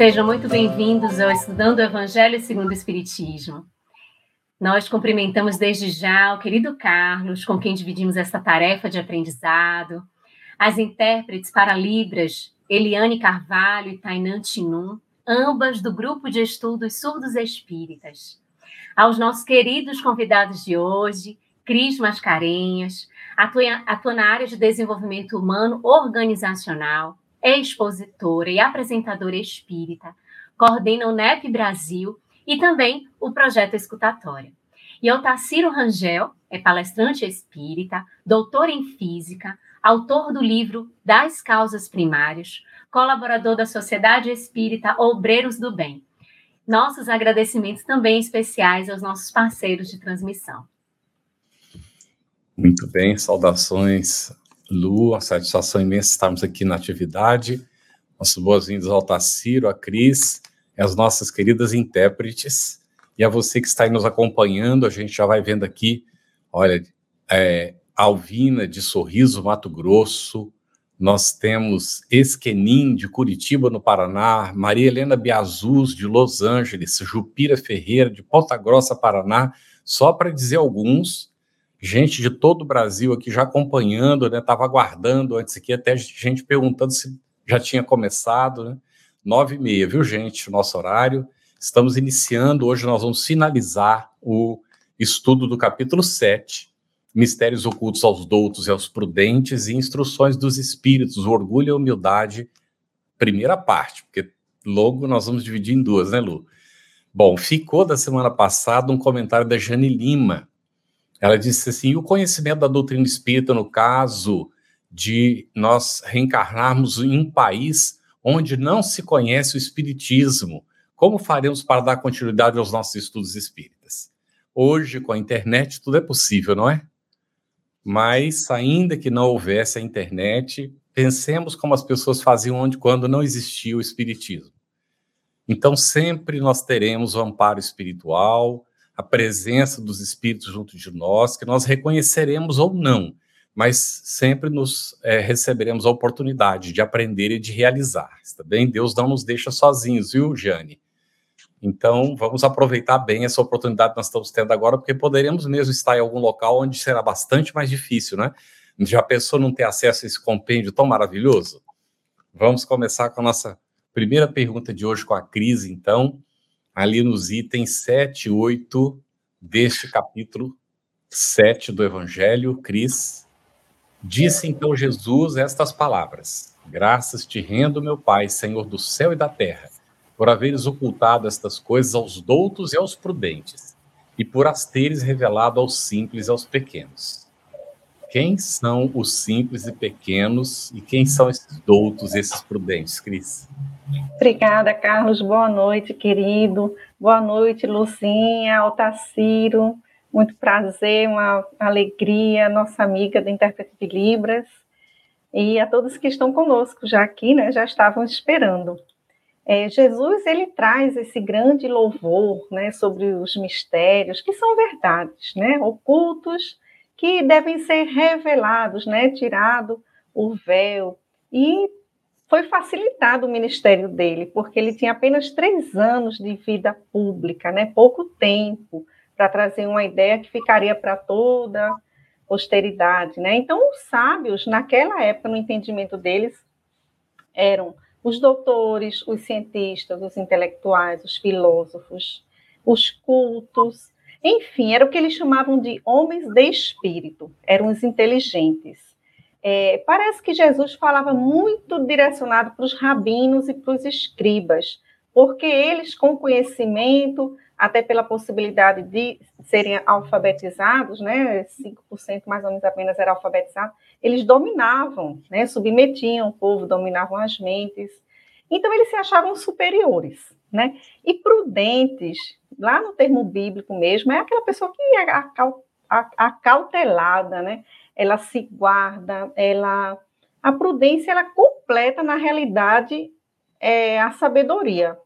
sejam muito bem-vindos ao Estudando o Evangelho segundo o Espiritismo. Nós cumprimentamos desde já o querido Carlos, com quem dividimos esta tarefa de aprendizado, as intérpretes para Libras, Eliane Carvalho e Tainan Tinum, ambas do grupo de estudos surdos espíritas. Aos nossos queridos convidados de hoje, Cris Mascarenhas, atua, atua na área de desenvolvimento humano organizacional, é expositora e apresentadora espírita, coordena o NEP Brasil e também o projeto Escutatória. E Otaciro Rangel é palestrante espírita, doutor em física, autor do livro Das Causas Primárias, colaborador da Sociedade Espírita Obreiros do Bem. Nossos agradecimentos também especiais aos nossos parceiros de transmissão. Muito bem, saudações, Lu, a satisfação imensa estarmos aqui na atividade. Nossos boas-vindos ao Taciro, a Cris, as nossas queridas intérpretes, e a você que está aí nos acompanhando, a gente já vai vendo aqui, olha, é, Alvina de Sorriso, Mato Grosso, nós temos Esquenim de Curitiba, no Paraná, Maria Helena Biazus de Los Angeles, Jupira Ferreira de Ponta Grossa, Paraná, só para dizer alguns, gente de todo o Brasil aqui já acompanhando, né? Estava aguardando antes aqui, até gente perguntando se já tinha começado, né? Nove e meia, viu, gente? Nosso horário. Estamos iniciando, hoje nós vamos finalizar o estudo do capítulo 7, Mistérios ocultos aos doutos e aos prudentes e instruções dos espíritos, o orgulho e a humildade, primeira parte, porque logo nós vamos dividir em duas, né, Lu? Bom, ficou da semana passada um comentário da Jane Lima, ela disse assim: o conhecimento da doutrina espírita, no caso de nós reencarnarmos em um país onde não se conhece o espiritismo, como faremos para dar continuidade aos nossos estudos espíritas? Hoje, com a internet, tudo é possível, não é? Mas, ainda que não houvesse a internet, pensemos como as pessoas faziam onde quando não existia o espiritismo. Então, sempre nós teremos o amparo espiritual, a presença dos espíritos junto de nós, que nós reconheceremos ou não, mas sempre nos é, receberemos a oportunidade de aprender e de realizar, está bem? Deus não nos deixa sozinhos, viu, Jane? Então, vamos aproveitar bem essa oportunidade que nós estamos tendo agora, porque poderemos mesmo estar em algum local onde será bastante mais difícil, né? Já pensou não ter acesso a esse compêndio tão maravilhoso? Vamos começar com a nossa primeira pergunta de hoje com a Cris, então ali nos itens 7 e 8 deste capítulo 7 do Evangelho, Cris. Disse então Jesus estas palavras: Graças te rendo, meu Pai, Senhor do céu e da terra, por haveres ocultado estas coisas aos doutos e aos prudentes, e por as teres revelado aos simples e aos pequenos. Quem são os simples e pequenos e quem são esses doutos, esses prudentes, Cris? Obrigada, Carlos. Boa noite, querido. Boa noite, Lucinha, Altaciro. Muito prazer, uma alegria, nossa amiga da intérprete de Libras. E a todos que estão conosco já aqui, né, já estavam esperando. É, Jesus, ele traz esse grande louvor, né, sobre os mistérios, que são verdades, né, ocultos, que devem ser revelados, né, tirado o véu e foi facilitado o ministério dele, porque ele tinha apenas três anos de vida pública, né? pouco tempo, para trazer uma ideia que ficaria para toda a posteridade. Né? Então, os sábios, naquela época, no entendimento deles, eram os doutores, os cientistas, os intelectuais, os filósofos, os cultos, enfim, era o que eles chamavam de homens de espírito, eram os inteligentes. É, parece que Jesus falava muito direcionado para os rabinos e para os escribas, porque eles, com conhecimento, até pela possibilidade de serem alfabetizados, né, 5% mais ou menos apenas era alfabetizado, eles dominavam, né, submetiam o povo, dominavam as mentes. Então, eles se achavam superiores. né? E prudentes, lá no termo bíblico mesmo, é aquela pessoa que é acautelada, né? Ela se guarda, ela a prudência ela completa na realidade é, a sabedoria,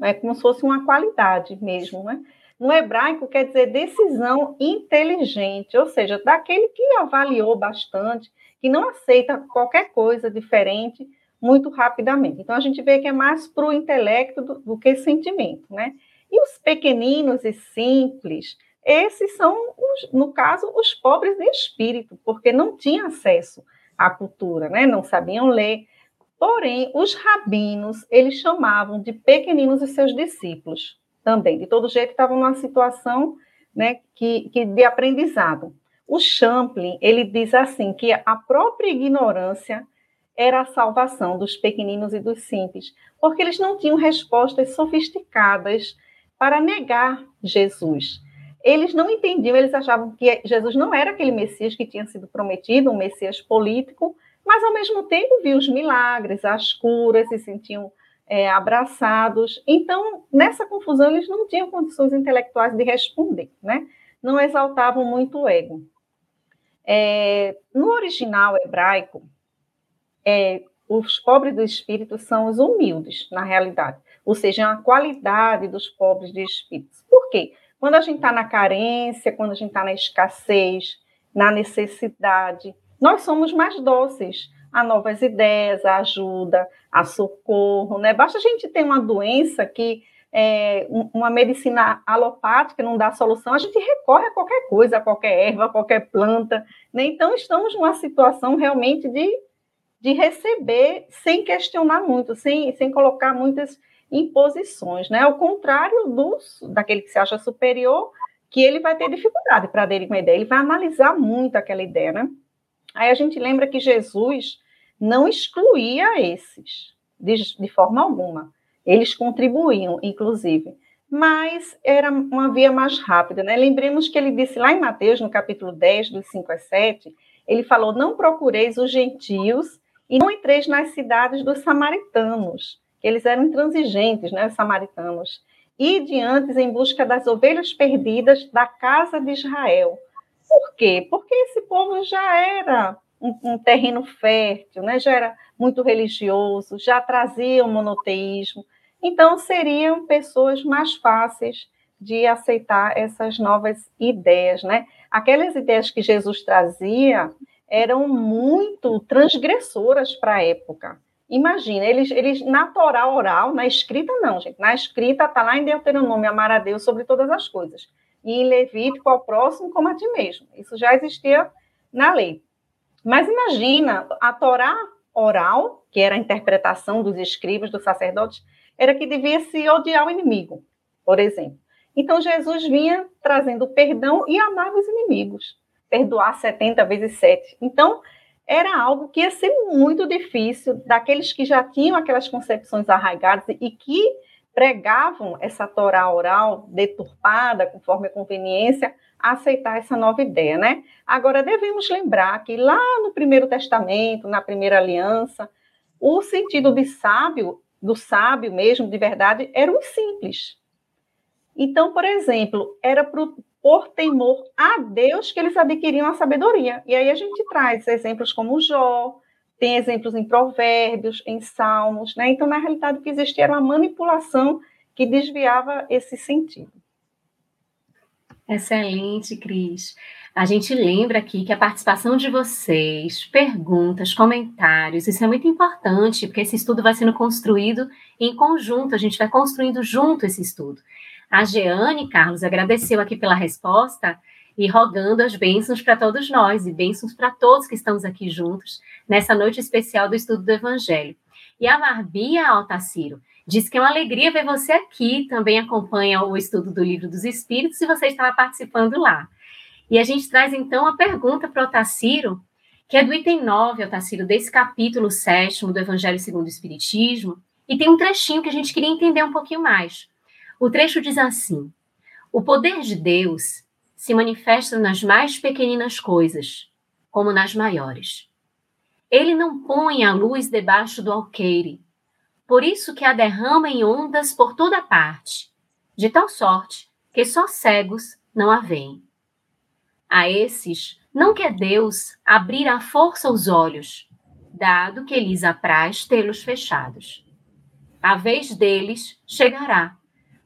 é como se fosse uma qualidade mesmo, né? No hebraico quer dizer decisão inteligente, ou seja, daquele que avaliou bastante, que não aceita qualquer coisa diferente muito rapidamente. Então a gente vê que é mais para o intelecto do, do, que sentimento, né? E os pequeninos e simples, esses são, os, no caso, os pobres de espírito, porque não tinham acesso à cultura, né? Não sabiam ler. Porém, os rabinos, eles chamavam de pequeninos os seus discípulos também. De todo jeito, estavam numa situação né, que, que de aprendizado. O Champlin, ele diz assim, que a própria ignorância era a salvação dos pequeninos e dos simples, porque eles não tinham respostas sofisticadas para negar Jesus. Eles não entendiam, eles achavam que Jesus não era aquele Messias que tinha sido prometido, um Messias político, mas ao mesmo tempo viam os milagres, as curas, se sentiam é, abraçados. Então, nessa confusão, eles não tinham condições intelectuais de responder, né? Não exaltavam muito o ego. É, no original hebraico, é, os pobres do espírito são os humildes, na realidade. Ou seja, a qualidade dos pobres de espírito. Por quê? Quando a gente está na carência, quando a gente está na escassez, na necessidade, nós somos mais dóceis a novas ideias, a ajuda, a socorro, né? Basta a gente ter uma doença que é, uma medicina alopática não dá solução, a gente recorre a qualquer coisa, a qualquer erva, a qualquer planta, né? Então estamos numa situação realmente de, de receber sem questionar muito, sem, sem colocar muitas imposições, né? Ao contrário dos, daquele que se acha superior, que ele vai ter dificuldade para aderir uma ideia, ele vai analisar muito aquela ideia, né? Aí a gente lembra que Jesus não excluía esses, de, de forma alguma. Eles contribuíam, inclusive, mas era uma via mais rápida. Né? Lembremos que ele disse lá em Mateus, no capítulo 10, dos 5 a 7, ele falou: Não procureis os gentios e não entreis nas cidades dos samaritanos, que eles eram intransigentes, né, os samaritanos, e diante em busca das ovelhas perdidas da casa de Israel. Por quê? Porque esse povo já era um, um, terreno fértil, né? já era muito religioso, já trazia o monoteísmo. Então, seriam pessoas mais fáceis de aceitar essas novas ideias. Né? Aquelas ideias que Jesus trazia eram muito transgressoras para a época. Imagina, eles, eles na Torá oral, na escrita não, gente. Na escrita está lá em Deuteronômio, amar a Deus sobre todas as coisas e em Levítico ao próximo como a ti mesmo. Isso já existia na lei. Mas imagina, a Torá oral, que era a interpretação dos escribas, dos sacerdotes, era que devia se odiar o inimigo, por exemplo. Então Jesus vinha trazendo perdão e amar os inimigos, perdoar 70 vezes 7. Então, era algo que ia ser muito difícil daqueles que já tinham aquelas concepções arraigadas e que pregavam essa Torá oral deturpada, conforme a conveniência, aceitar essa nova ideia, né? Agora, devemos lembrar que lá no Primeiro Testamento, na Primeira Aliança, o sentido de sábio, do sábio mesmo, de verdade, era o simples. Então, por exemplo, era por temor a Deus que eles adquiriam a sabedoria. E aí a gente traz exemplos como Jó, tem exemplos em provérbios, em salmos, né? Então, na realidade, o que existia era uma manipulação que desviava esse sentido. Excelente, Cris. A gente lembra aqui que a participação de vocês, perguntas, comentários, isso é muito importante, porque esse estudo vai sendo construído em conjunto, a gente vai construindo junto esse estudo. A Jeane, Carlos, agradeceu aqui pela resposta e rogando as bênçãos para todos nós e bênçãos para todos que estamos aqui juntos nessa noite especial do estudo do Evangelho. E a Marbia Altaciro diz que é uma alegria ver você aqui, também acompanha o estudo do Livro dos Espíritos e você estava participando lá. E a gente traz então a pergunta para o Otaciro, que é do item 9, Otaciro, desse capítulo 7 do Evangelho segundo o Espiritismo, e tem um trechinho que a gente queria entender um pouquinho mais. O trecho diz assim: O poder de Deus se manifesta nas mais pequeninas coisas, como nas maiores. Ele não põe a luz debaixo do alqueire, Por isso que a derrama em ondas por toda parte, de tal sorte que só cegos não a veem. A esses não quer Deus abrir à força os olhos, dado que lhes apraz tê-los fechados. A vez deles chegará,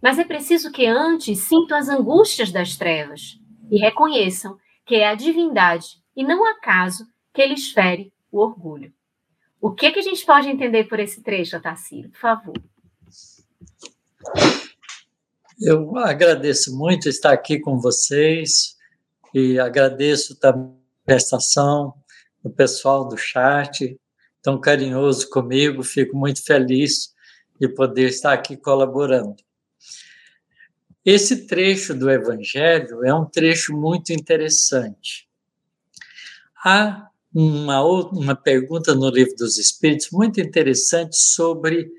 mas é preciso que antes sintam as angústias das trevas e reconheçam que é a divindade e não acaso que lhes fere o orgulho. O que, que a gente pode entender por esse trecho, Otacílio? Por favor. Eu agradeço muito estar aqui com vocês e agradeço também a prestação do pessoal do chat, tão carinhoso comigo. Fico muito feliz de poder estar aqui colaborando. Esse trecho do Evangelho é um trecho muito interessante. Há uma, uma pergunta no Livro dos Espíritos muito interessante sobre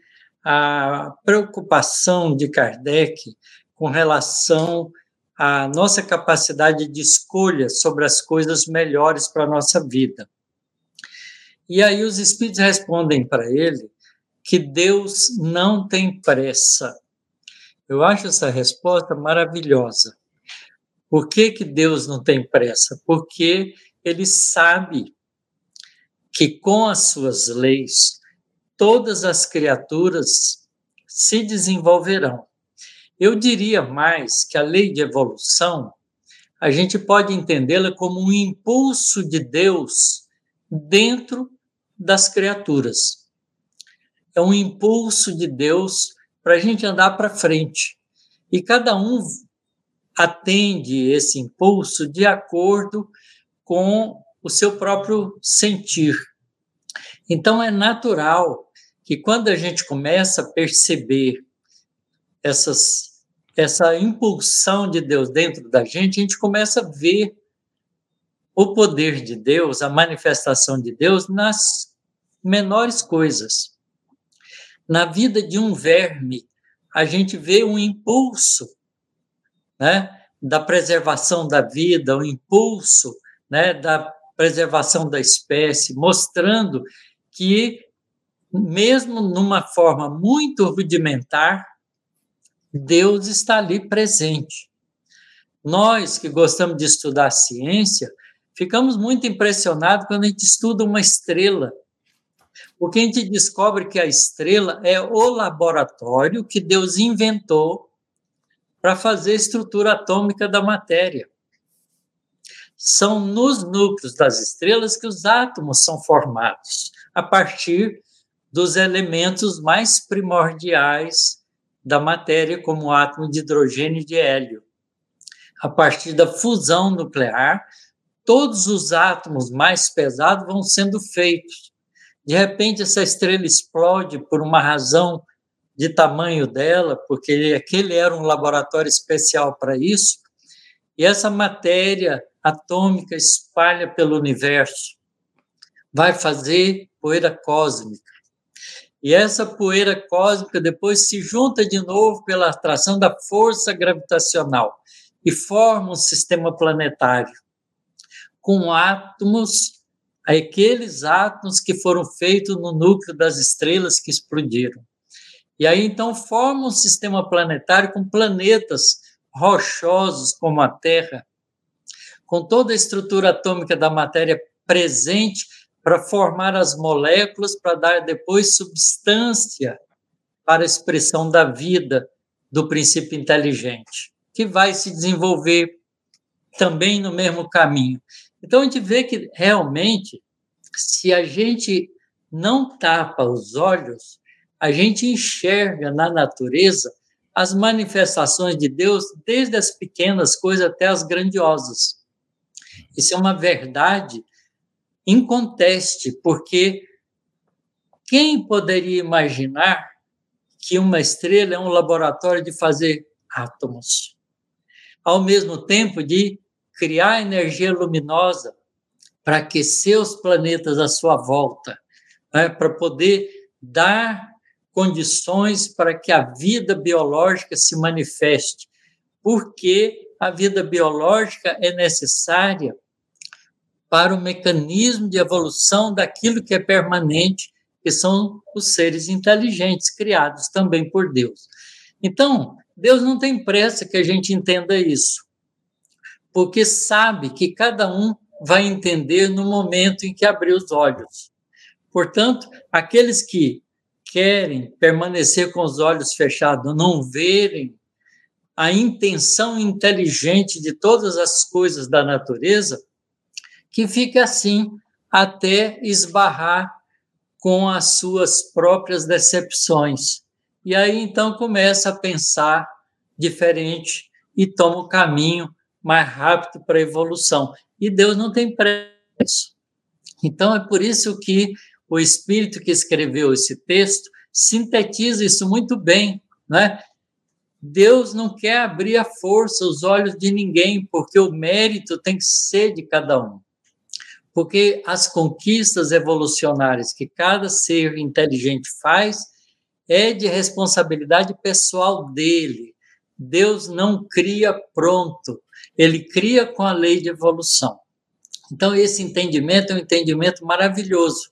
a preocupação de Kardec com relação à nossa capacidade de escolha sobre as coisas melhores para a nossa vida. E aí os Espíritos respondem para ele que Deus não tem pressa. Eu acho essa resposta maravilhosa. Por que, que Deus não tem pressa? Porque ele sabe que com as suas leis, todas as criaturas se desenvolverão. Eu diria mais que a lei de evolução, a gente pode entendê-la como um impulso de Deus dentro das criaturas. É um impulso de Deus para a gente andar para frente. E cada um atende esse impulso de acordo com o seu próprio sentir. Então, é natural que quando a gente começa a perceber essas, essa impulsão de Deus dentro da gente, a gente começa a ver o poder de Deus, a manifestação de Deus nas menores coisas. Na vida de um verme, a gente vê um impulso né, da preservação da vida, um impulso né, da preservação da espécie, mostrando que, mesmo numa forma muito rudimentar, Deus está ali presente. Nós que gostamos de estudar ciência, ficamos muito impressionados quando a gente estuda uma estrela, porque a gente descobre que a estrela é o laboratório que Deus inventou para fazer a estrutura atômica da matéria são nos núcleos das estrelas que os átomos são formados, a partir dos elementos mais primordiais da matéria, como o átomo de hidrogênio e de hélio. A partir da fusão nuclear, todos os átomos mais pesados vão sendo feitos. De repente, essa estrela explode por uma razão de tamanho dela, porque aquele era um laboratório especial para isso, e essa matéria atômica espalha pelo universo, vai fazer poeira cósmica. E essa poeira cósmica depois se junta de novo pela atração da força gravitacional e forma um sistema planetário com átomos, aqueles átomos que foram feitos no núcleo das estrelas que explodiram. E aí então forma um sistema planetário com planetas rochosos como a Terra, com toda a estrutura atômica da matéria presente para formar as moléculas, para dar depois substância para a expressão da vida do princípio inteligente, que vai se desenvolver também no mesmo caminho. Então a gente vê que realmente, se a gente não tapa os olhos, a gente enxerga na natureza as manifestações de Deus, desde as pequenas coisas até as grandiosas. Isso é uma verdade inconteste, porque quem poderia imaginar que uma estrela é um laboratório de fazer átomos, ao mesmo tempo de criar energia luminosa para aquecer os planetas à sua volta, né, para poder dar condições para que a vida biológica se manifeste, porque a vida biológica é necessária para o mecanismo de evolução daquilo que é permanente, que são os seres inteligentes criados também por Deus. Então, Deus não tem pressa que a gente entenda isso, porque sabe que cada um vai entender no momento em que abrir os olhos. Portanto, aqueles que querem permanecer com os olhos fechados, não verem a intenção inteligente de todas as coisas da natureza, que fique assim até esbarrar com as suas próprias decepções. E aí então começa a pensar diferente e toma o caminho mais rápido para a evolução. E Deus não tem pressa. Então é por isso que o espírito que escreveu esse texto sintetiza isso muito bem, né? Deus não quer abrir a força os olhos de ninguém, porque o mérito tem que ser de cada um. Porque as conquistas evolucionárias que cada ser inteligente faz é de responsabilidade pessoal dele. Deus não cria pronto, ele cria com a lei de evolução. Então, esse entendimento é um entendimento maravilhoso.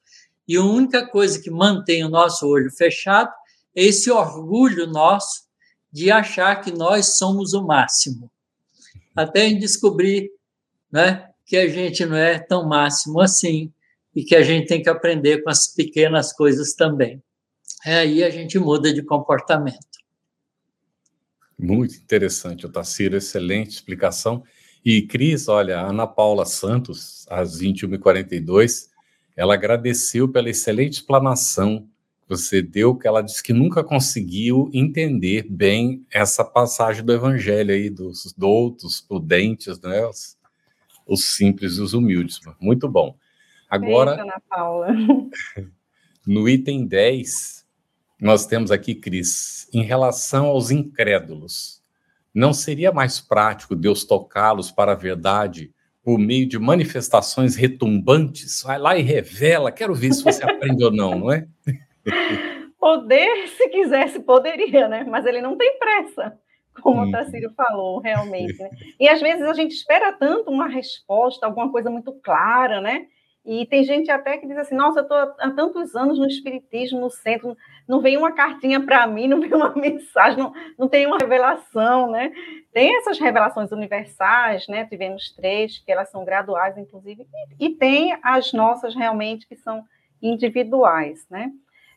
E a única coisa que mantém o nosso olho fechado é esse orgulho nosso de achar que nós somos o máximo. Até em descobrir né, que a gente não é tão máximo assim e que a gente tem que aprender com as pequenas coisas também. É aí a gente muda de comportamento. Muito interessante, Otacílio, excelente explicação. E, Cris, olha, a Ana Paula Santos, às 21h42, ela agradeceu pela excelente explanação você deu, que ela disse que nunca conseguiu entender bem essa passagem do evangelho aí dos doutos, prudentes, né? Os, os simples e os humildes. Muito bom. Agora, Ana Paula. no item 10, nós temos aqui, Cris, em relação aos incrédulos, não seria mais prático Deus tocá-los para a verdade por meio de manifestações retumbantes? Vai lá e revela, quero ver se você aprende ou não, não é? Poder, se quisesse, poderia, né? Mas ele não tem pressa, como hum. o Tarcísio falou, realmente. Né? E às vezes a gente espera tanto uma resposta, alguma coisa muito clara, né? E tem gente até que diz assim: nossa, eu estou há tantos anos no Espiritismo, no centro, não vem uma cartinha para mim, não vem uma mensagem, não, não tem uma revelação, né? Tem essas revelações universais, né? Tivemos três, que elas são graduais, inclusive, e, e tem as nossas realmente que são individuais, né?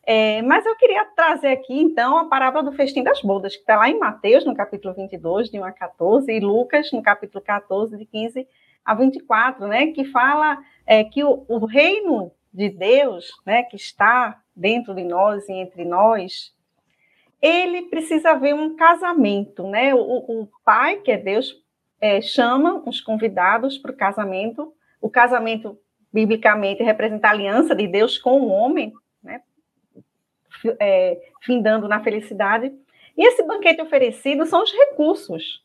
É, mas eu queria trazer aqui, então, a parábola do festim das bodas, que está lá em Mateus, no capítulo 22, de 1 a 14, e Lucas, no capítulo 14, de 15 a 24, né, que fala é, que o, o, reino de Deus, né, que está dentro de nós e entre nós, ele precisa haver um casamento, né? O, o pai, que é Deus, é, chama os convidados para o casamento. O casamento, biblicamente, representa a aliança de Deus com o homem, né? É, findando na felicidade. E esse banquete oferecido são os recursos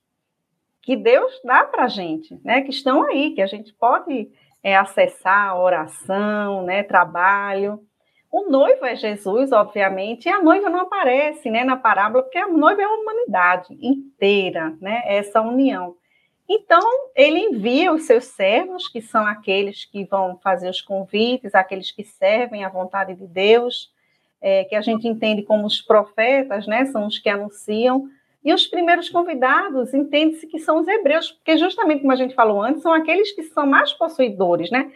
que Deus dá para a gente, né? Que estão aí, que a gente pode é, acessar oração, né? Trabalho. O noivo é Jesus, obviamente, e a noiva não aparece, né? Na parábola, porque a noiva é a humanidade inteira, né? Essa união. Então, ele envia os seus servos, que são aqueles que vão fazer os convites, aqueles que servem à vontade de Deus, é, que a gente entende como os profetas, né? São os que anunciam e os primeiros convidados, entende-se que são os hebreus, porque justamente como a gente falou antes, são aqueles que são mais possuidores, né,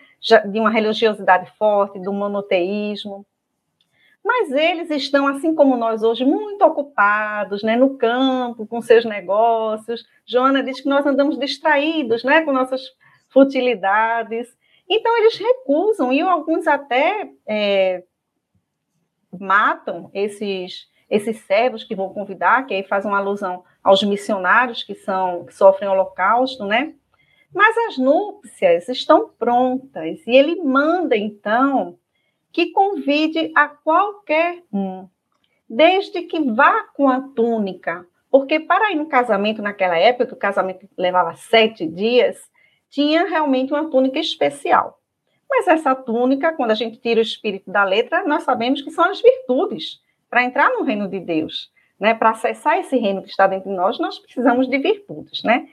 de uma religiosidade forte, do monoteísmo. Mas eles estão, assim como nós hoje, muito ocupados, né, no campo, com seus negócios. Joana diz que nós andamos distraídos, né, com nossas futilidades. Então eles recusam e alguns até é, matam esses esses servos que vão convidar, que aí faz uma alusão aos missionários que são que sofrem holocausto, né? Mas as núpcias estão prontas e ele manda então que convide a qualquer um, desde que vá com a túnica, porque para ir no casamento naquela época, o casamento levava sete dias, tinha realmente uma túnica especial. Mas essa túnica, quando a gente tira o espírito da letra, nós sabemos que são as virtudes para entrar no reino de Deus, né? Para acessar esse reino que está dentro de nós, nós precisamos de virtudes, né?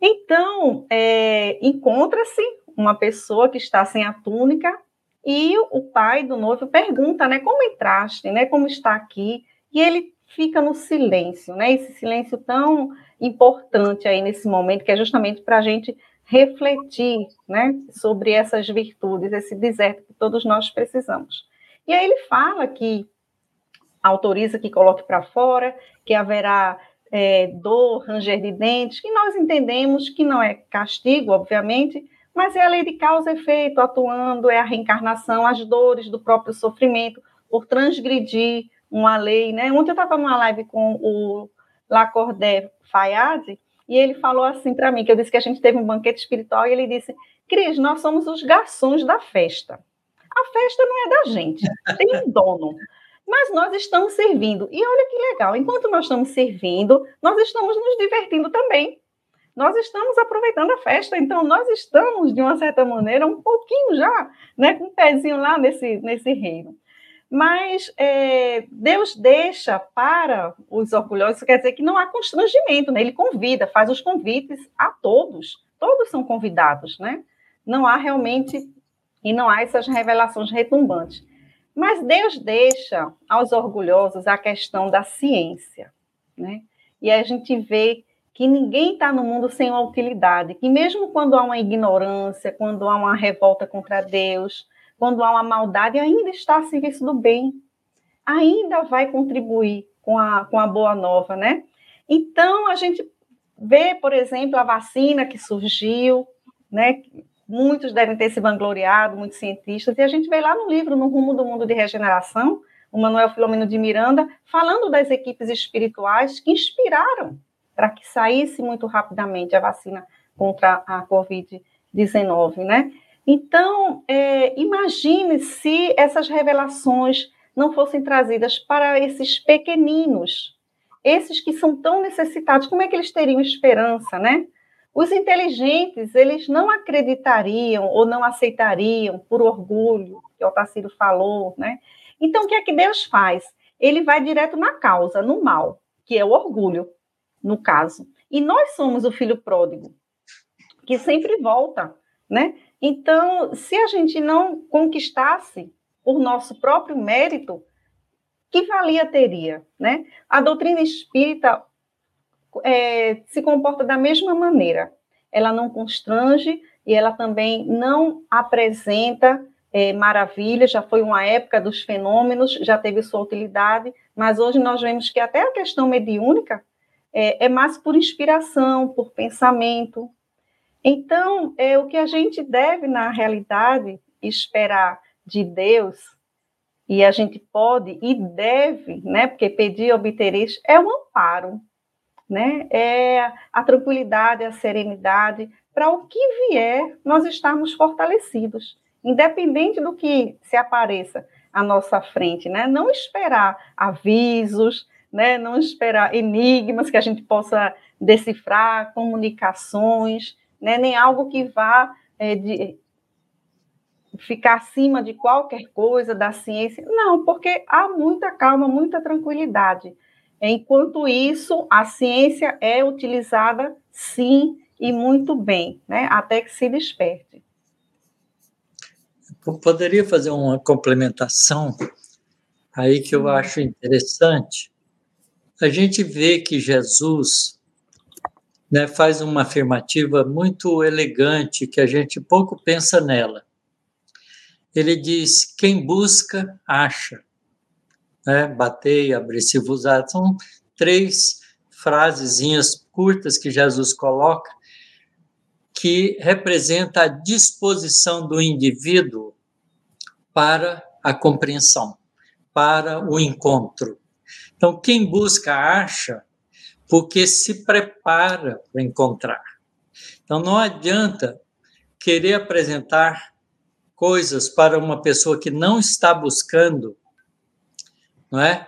Então, é, encontra-se uma pessoa que está sem a túnica E o pai do noivo pergunta, né, como entraste, né, como está aqui? E ele fica no silêncio, né, esse silêncio tão importante aí nesse momento, que é justamente para a gente refletir, né, sobre essas virtudes, esse deserto que todos nós precisamos. E aí ele fala que autoriza que coloque para fora, que haverá é, dor, ranger de dentes, que nós entendemos que não é castigo, obviamente, mas é a lei de causa e efeito atuando, é a reencarnação, as dores do próprio sofrimento, por transgredir uma lei, né? Ontem eu estava numa live com o Lacordaire Fayad, e ele falou assim para mim, que eu disse que a gente teve um banquete espiritual, e ele disse, Cris, nós somos os garçons da festa. A festa não é da gente, tem um dono mas nós estamos servindo. E olha que legal, enquanto nós estamos servindo, nós estamos nos divertindo também. Nós estamos aproveitando a festa, então nós estamos, de uma certa maneira, um pouquinho já, né, com um pezinho lá nesse, nesse reino. Mas é, Deus deixa para os orgulhosos, quer dizer que não há constrangimento, né? Ele convida, faz os convites a todos, todos são convidados, né? Não há realmente, e não há essas revelações retumbantes. Mas Deus deixa aos orgulhosos a questão da ciência, né? E a gente vê que ninguém está no mundo sem uma utilidade, que mesmo quando há uma ignorância, quando há uma revolta contra Deus, quando há uma maldade, ainda está a serviço do bem, ainda vai contribuir com a, com a boa nova, né? Então, a gente vê, por exemplo, a vacina que surgiu, né? Muitos devem ter se vangloriado, muitos cientistas, e a gente vê lá no livro, No Rumo do Mundo de Regeneração, o Manuel Filomeno de Miranda, falando das equipes espirituais que inspiraram para que saísse muito rapidamente a vacina contra a Covid-19, né? Então, é, imagine se essas revelações não fossem trazidas para esses pequeninos, esses que são tão necessitados, como é que eles teriam esperança, né? Os inteligentes, eles não acreditariam ou não aceitariam por orgulho, que o Tassilo falou, né? Então, o que é que Deus faz? Ele vai direto na causa, no mal, que é o orgulho, no caso. E nós somos o filho pródigo, que sempre volta, né? Então, se a gente não conquistasse por nosso próprio mérito, que valia teria, né? A doutrina espírita é, se comporta da mesma maneira. Ela não constrange e ela também não apresenta é, maravilha. Já foi uma época dos fenômenos, já teve sua utilidade, mas hoje nós vemos que até a questão mediúnica é, é mais por inspiração, por pensamento. Então, é o que a gente deve, na realidade, esperar de Deus, e a gente pode e deve, né, porque pedir obtereis, é um amparo, né? É a tranquilidade, a serenidade, para o que vier, nós estarmos fortalecidos, independente do que se apareça à nossa frente, né? Não esperar avisos, né? Não esperar enigmas que a gente possa decifrar, comunicações, né? Nem algo que vá é, de, ficar acima de qualquer coisa da ciência. Não, porque há muita calma, muita tranquilidade Enquanto isso, a ciência é utilizada sim e muito bem, né? até que se desperte. Eu poderia fazer uma complementação aí que eu acho interessante. A gente vê que Jesus né, faz uma afirmativa muito elegante, que a gente pouco pensa nela. Ele diz: quem busca, acha né? Batei, abri-se vos São três frasezinhas curtas que Jesus coloca que representa a disposição do indivíduo para a compreensão, para o encontro. Então, quem busca acha porque se prepara para encontrar. Então, não adianta querer apresentar coisas para uma pessoa que não está buscando não é?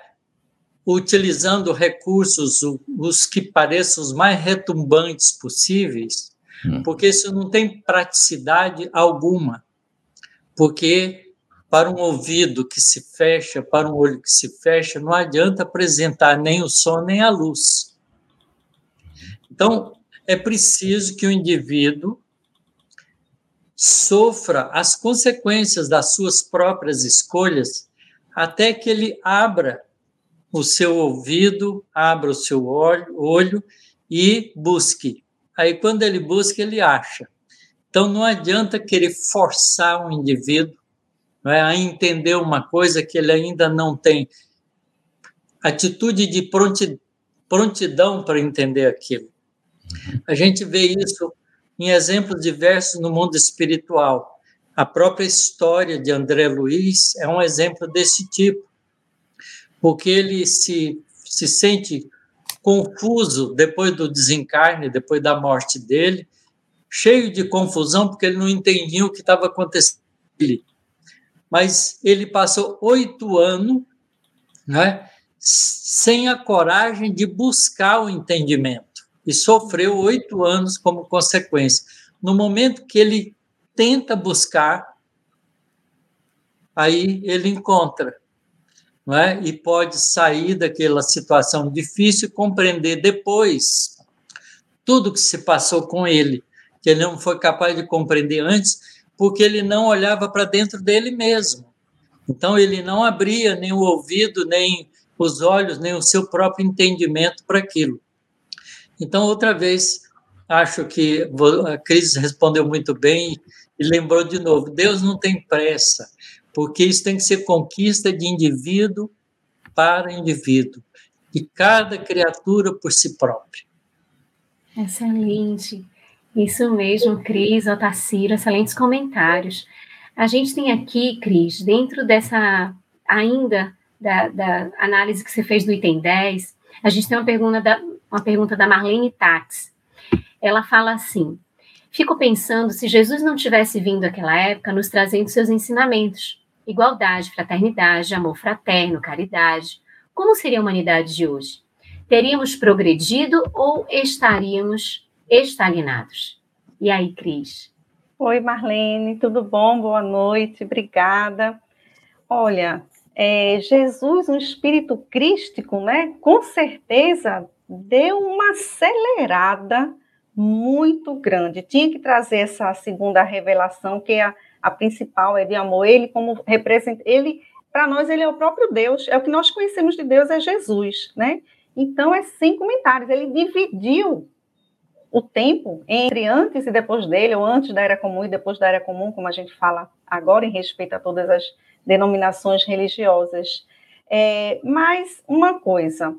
utilizando recursos os que pareçam os mais retumbantes possíveis, hum. porque isso não tem praticidade alguma. Porque para um ouvido que se fecha, para um olho que se fecha, não adianta apresentar nem o som nem a luz. Então, é preciso que o indivíduo sofra as consequências das suas próprias escolhas, até que ele abra o seu ouvido, abra o seu olho e busque. Aí, quando ele busca, ele acha. Então, não adianta querer forçar um indivíduo é, a entender uma coisa que ele ainda não tem atitude de prontidão para entender aquilo. A gente vê isso em exemplos diversos no mundo espiritual. A própria história de André Luiz é um exemplo desse tipo, porque ele se, se sente confuso depois do desencarne, depois da morte dele, cheio de confusão, porque ele não entendia o que estava acontecendo. Mas ele passou oito anos né, sem a coragem de buscar o entendimento e sofreu oito anos como consequência. No momento que ele tenta buscar, aí ele encontra, não é? E pode sair daquela situação difícil compreender depois tudo que se passou com ele, que ele não foi capaz de compreender antes, porque ele não olhava para dentro dele mesmo. Então ele não abria nem o ouvido, nem os olhos, nem o seu próprio entendimento para aquilo. Então, outra vez, acho que a Cris respondeu muito bem e lembrou de novo: Deus não tem pressa, porque isso tem que ser conquista de indivíduo para indivíduo, e cada criatura por si própria. Excelente. Isso mesmo, Cris, Otaciro, excelentes comentários. A gente tem aqui, Cris, dentro dessa, ainda da, da, análise que você fez do item 10, a gente tem uma pergunta da, uma pergunta da Marlene Tax. Ela fala assim: Fico pensando se Jesus não tivesse vindo àquela época nos trazendo seus ensinamentos, igualdade, fraternidade, amor fraterno, caridade, como seria a humanidade de hoje? Teríamos progredido ou estaríamos estagnados? E aí, Cris? Oi, Marlene, tudo bom? Boa noite, obrigada. Olha, é, Jesus, um espírito crístico, né? Com certeza deu uma acelerada muito grande. Tinha que trazer essa segunda revelação, que é a, a principal, é de amor. Ele, como representa, ele, para nós, ele é o próprio Deus, é o que nós conhecemos de Deus, é Jesus, né? Então, é sem comentários. Ele dividiu o tempo entre antes e depois dele, ou antes da Era Comum e depois da Era Comum, como a gente fala agora, em respeito a todas as denominações religiosas. É, mas uma coisa,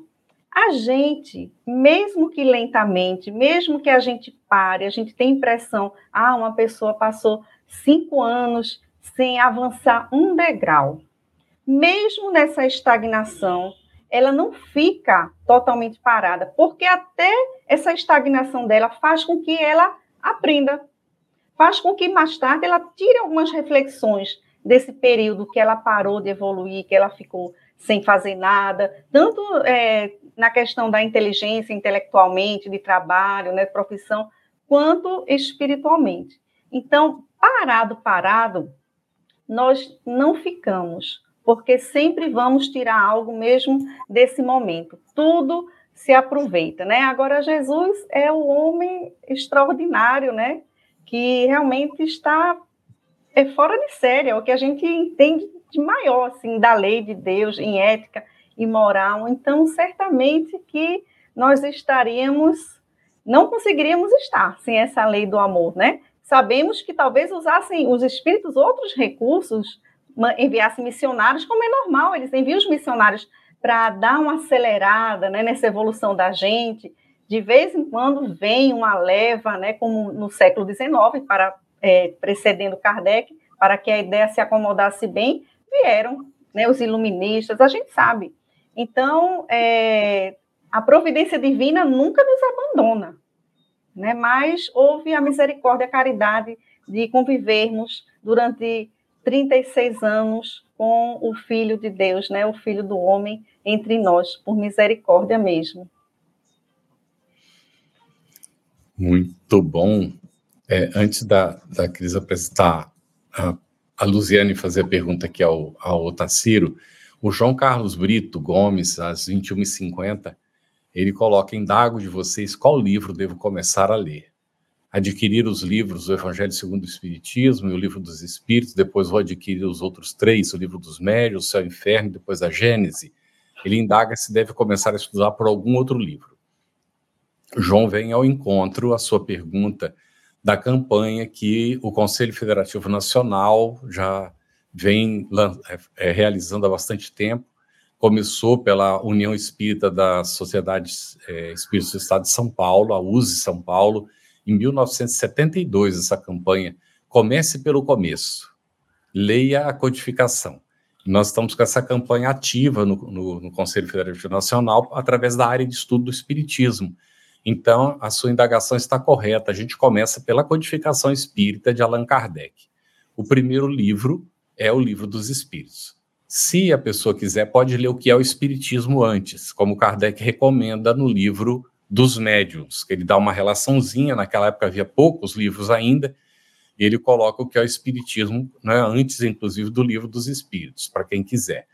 a gente, mesmo que lentamente, mesmo que a gente pare, a gente tem impressão, ah, uma pessoa passou cinco anos sem avançar um degrau. Mesmo nessa estagnação, ela não fica totalmente parada, porque até essa estagnação dela faz com que ela aprenda, faz com que mais tarde ela tire algumas reflexões desse período que ela parou de evoluir, que ela ficou sem fazer nada, tanto é, na questão da inteligência intelectualmente, de trabalho, né, profissão, quanto espiritualmente. Então, parado, parado, nós não ficamos, porque sempre vamos tirar algo mesmo desse momento. Tudo se aproveita, né? Agora Jesus é o homem extraordinário, né? Que realmente está é fora de série, é o que a gente entende de maior, assim, da lei de Deus, em ética e moral. Então, certamente que nós estaríamos, não conseguiríamos estar sem essa lei do amor, né? Sabemos que talvez usassem os espíritos outros recursos, enviassem missionários, como é normal, eles enviam os missionários para dar uma acelerada né, nessa evolução da gente. De vez em quando vem uma leva, né, como no século XIX, para, é, precedendo Kardec, para que a ideia se acomodasse bem, vieram né, os iluministas, a gente sabe. Então, é, a providência divina nunca nos abandona, né? mas houve a misericórdia, a caridade de convivermos durante 36 anos com o Filho de Deus, né? o Filho do homem entre nós, por misericórdia mesmo. Muito bom. É, antes da, da Cris apresentar a a Luziane fazer a pergunta aqui ao, ao Otaciro, o João Carlos Brito Gomes, às 21h50, ele coloca: Indago de vocês qual livro devo começar a ler. adquirir os livros do Evangelho segundo o Espiritismo e o Livro dos Espíritos, depois vou adquirir os outros três, o Livro dos Médios, o Céu e o Inferno, depois a Gênese. Ele indaga se deve começar a estudar por algum outro livro. João vem ao encontro, a sua pergunta, da campanha que o Conselho Federativo Nacional já vem é, realizando há bastante tempo. Começou pela União Espírita das Sociedades é, Espíritas do Estado de São Paulo, a USE São Paulo, em 1972, essa campanha. Comece pelo começo, leia a codificação. Nós estamos com essa campanha ativa no, no, no Conselho Federativo Nacional através da área de estudo do Espiritismo. Então, a sua indagação está correta. A gente começa pela codificação espírita de Allan Kardec. O primeiro livro é o livro dos Espíritos. Se a pessoa quiser, pode ler o que é o Espiritismo antes, como Kardec recomenda no livro dos Médiuns, que ele dá uma relaçãozinha. Naquela época havia poucos livros ainda, ele coloca o que é o Espiritismo, né, antes, inclusive, do livro dos Espíritos, para quem quiser.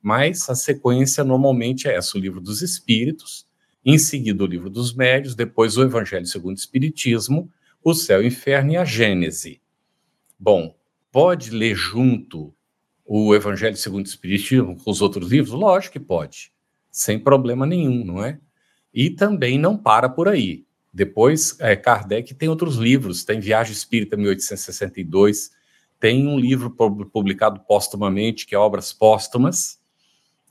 Mas a sequência normalmente é essa: o livro dos Espíritos em seguida, o livro dos médios, depois o Evangelho segundo o Espiritismo, o Céu e o Inferno e a Gênese. Bom, pode ler junto o Evangelho segundo o Espiritismo com os outros livros? Lógico que pode, sem problema nenhum, não é? E também não para por aí. Depois, é, Kardec tem outros livros, tem Viagem Espírita 1862, tem um livro publicado póstumamente, que é Obras Póstumas,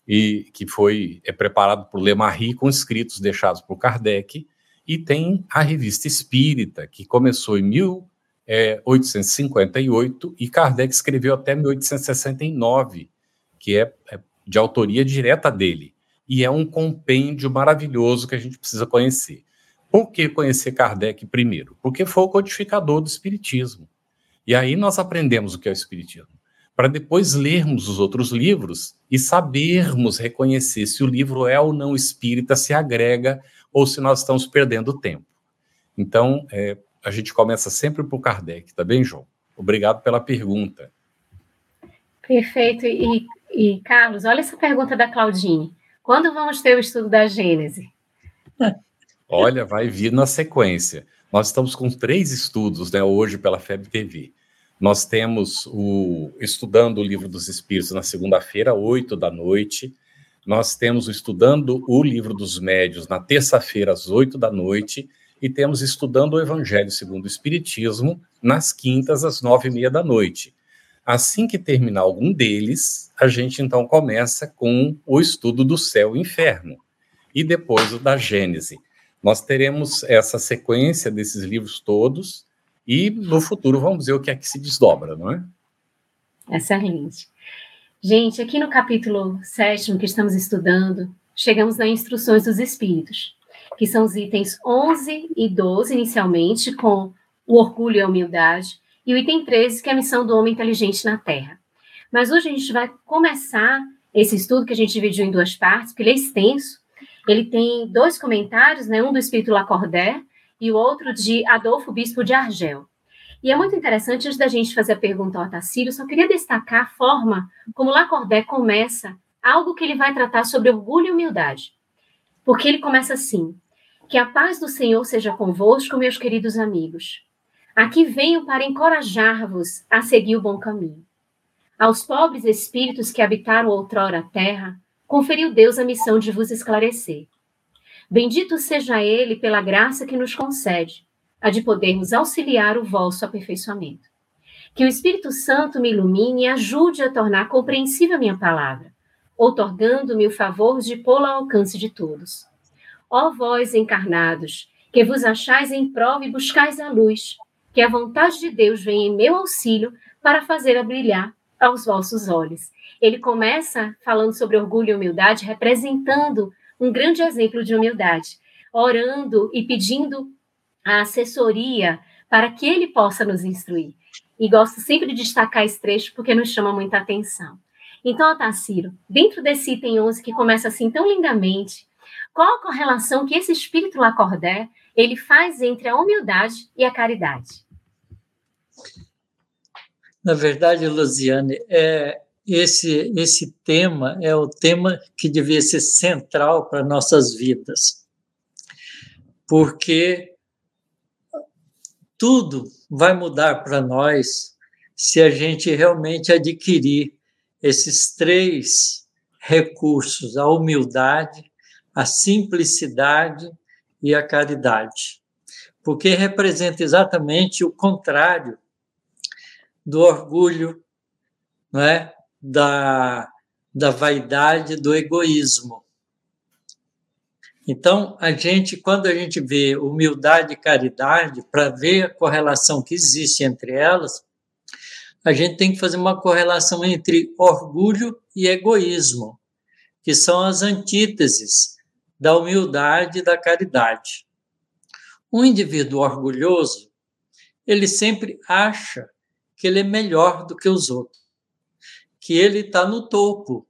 e que foi é preparado por Lemarie com escritos deixados por Kardec, e tem a Revista Espírita, que começou em 1858 e Kardec escreveu até 1869, que é, é de autoria direta dele. E é um compêndio maravilhoso que a gente precisa conhecer. Por que conhecer Kardec primeiro? Porque foi o codificador do Espiritismo. E aí nós aprendemos o que é o Espiritismo para depois lermos os outros livros e sabermos reconhecer se o livro é ou não espírita, se agrega ou se nós estamos perdendo tempo. Então, é, a gente começa sempre por Kardec, tá bem, João? Obrigado pela pergunta. Perfeito. E, e, Carlos, olha essa pergunta da Claudine. Quando vamos ter o estudo da Gênese? Olha, vai vir na sequência. Nós estamos com três estudos né, hoje pela FEB TV. Nós temos o Estudando o Livro dos Espíritos na segunda-feira, oito da noite. Nós temos o Estudando o Livro dos Médios na terça-feira, às oito da noite. E temos Estudando o Evangelho segundo o Espiritismo nas quintas, às nove e meia da noite. Assim que terminar algum deles, a gente então começa com o estudo do céu e inferno. E depois o da Gênese. Nós teremos essa sequência desses livros todos e no futuro vamos ver o que é que se desdobra, não é? Excelente. Gente, aqui no capítulo 7 que estamos estudando, chegamos nas instruções dos espíritos, que são os itens 11 e 12 inicialmente, com o orgulho e a humildade, e o item 13, que é a missão do homem inteligente na Terra. Mas hoje a gente vai começar esse estudo que a gente dividiu em duas partes, porque ele é extenso. Ele tem dois comentários, né? um do espírito Lacordaire e o outro de Adolfo Bispo de Argel. E é muito interessante, antes da gente fazer a pergunta ao Otacílio, só queria destacar a forma como Lacordaire começa algo que ele vai tratar sobre orgulho e humildade. Porque ele começa assim: Que a paz do Senhor seja convosco, meus queridos amigos. Aqui venho para encorajar-vos a seguir o bom caminho. Aos pobres espíritos que habitaram outrora a terra, conferiu Deus a missão de vos esclarecer. Bendito seja Ele pela graça que nos concede, a de podermos auxiliar o vosso aperfeiçoamento. Que o Espírito Santo me ilumine e ajude a tornar compreensível a minha palavra, outorgando-me o favor de pô-la ao alcance de todos. Ó vós encarnados, que vos achais em prova e buscais a luz, que a vontade de Deus venha em meu auxílio para fazer a brilhar aos vossos olhos. Ele começa falando sobre orgulho e humildade, representando um grande exemplo de humildade, orando e pedindo a assessoria para que ele possa nos instruir. E gosto sempre de destacar esse trecho porque nos chama muita atenção. Então, Otacílio, dentro desse item 11 que começa assim tão lindamente, qual a correlação que esse espírito Lacordaire ele faz entre a humildade e a caridade? Na verdade, Luziane, é, esse, esse tema é o tema que devia ser central para nossas vidas. Porque tudo vai mudar para nós se a gente realmente adquirir esses três recursos: a humildade, a simplicidade e a caridade. Porque representa exatamente o contrário do orgulho, não é? Da, da vaidade, do egoísmo. Então, a gente, quando a gente vê humildade e caridade, para ver a correlação que existe entre elas, a gente tem que fazer uma correlação entre orgulho e egoísmo, que são as antíteses da humildade e da caridade. Um indivíduo orgulhoso, ele sempre acha que ele é melhor do que os outros, que ele está no topo,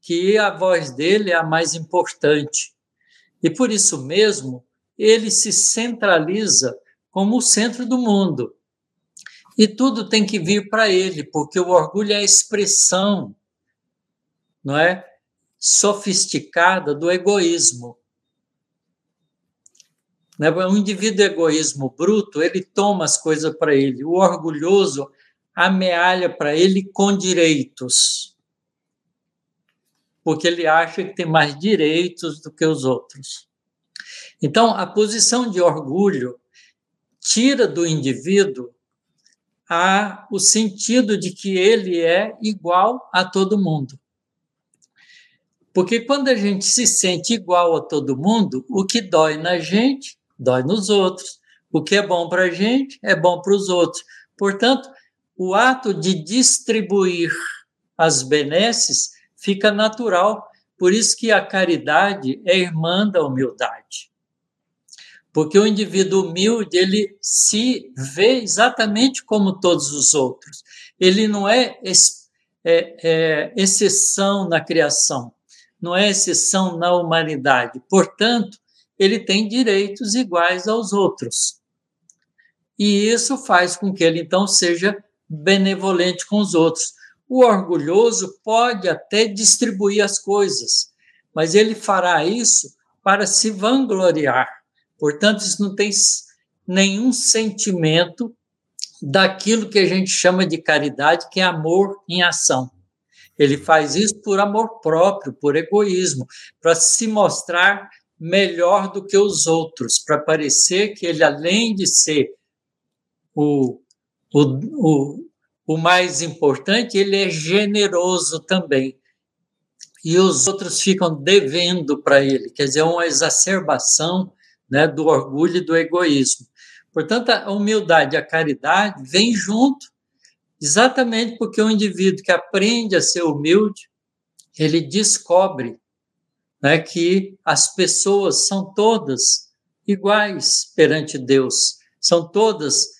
que a voz dele é a mais importante. E por isso mesmo, ele se centraliza como o centro do mundo. E tudo tem que vir para ele, porque o orgulho é a expressão, não é? Sofisticada do egoísmo. Né? Um indivíduo egoísmo bruto, ele toma as coisas para ele. O orgulhoso amealha para ele com direitos, porque ele acha que tem mais direitos do que os outros. Então, a posição de orgulho tira do indivíduo a, o sentido de que ele é igual a todo mundo. Porque quando a gente se sente igual a todo mundo, o que dói na gente dói nos outros. O que é bom para a gente é bom para os outros. Portanto, o ato de distribuir as benesses fica natural. Por isso que a caridade é irmã da humildade. Porque o indivíduo humilde, ele se vê exatamente como todos os outros. Ele não é, é, é exceção na criação, não é exceção na humanidade. Portanto, ele tem direitos iguais aos outros. E isso faz com que ele, então, seja benevolente com os outros. O orgulhoso pode até distribuir as coisas, mas ele fará isso para se vangloriar. Portanto, isso não tem nenhum sentimento daquilo que a gente chama de caridade, que é amor em ação. Ele faz isso por amor próprio, por egoísmo, para se mostrar melhor do que os outros, para parecer que ele, além de ser o, o, o, o mais importante, ele é generoso também. E os outros ficam devendo para ele, quer dizer, é uma exacerbação né, do orgulho e do egoísmo. Portanto, a humildade e a caridade vêm junto, exatamente porque o indivíduo que aprende a ser humilde, ele descobre né, que as pessoas são todas iguais perante Deus, são todas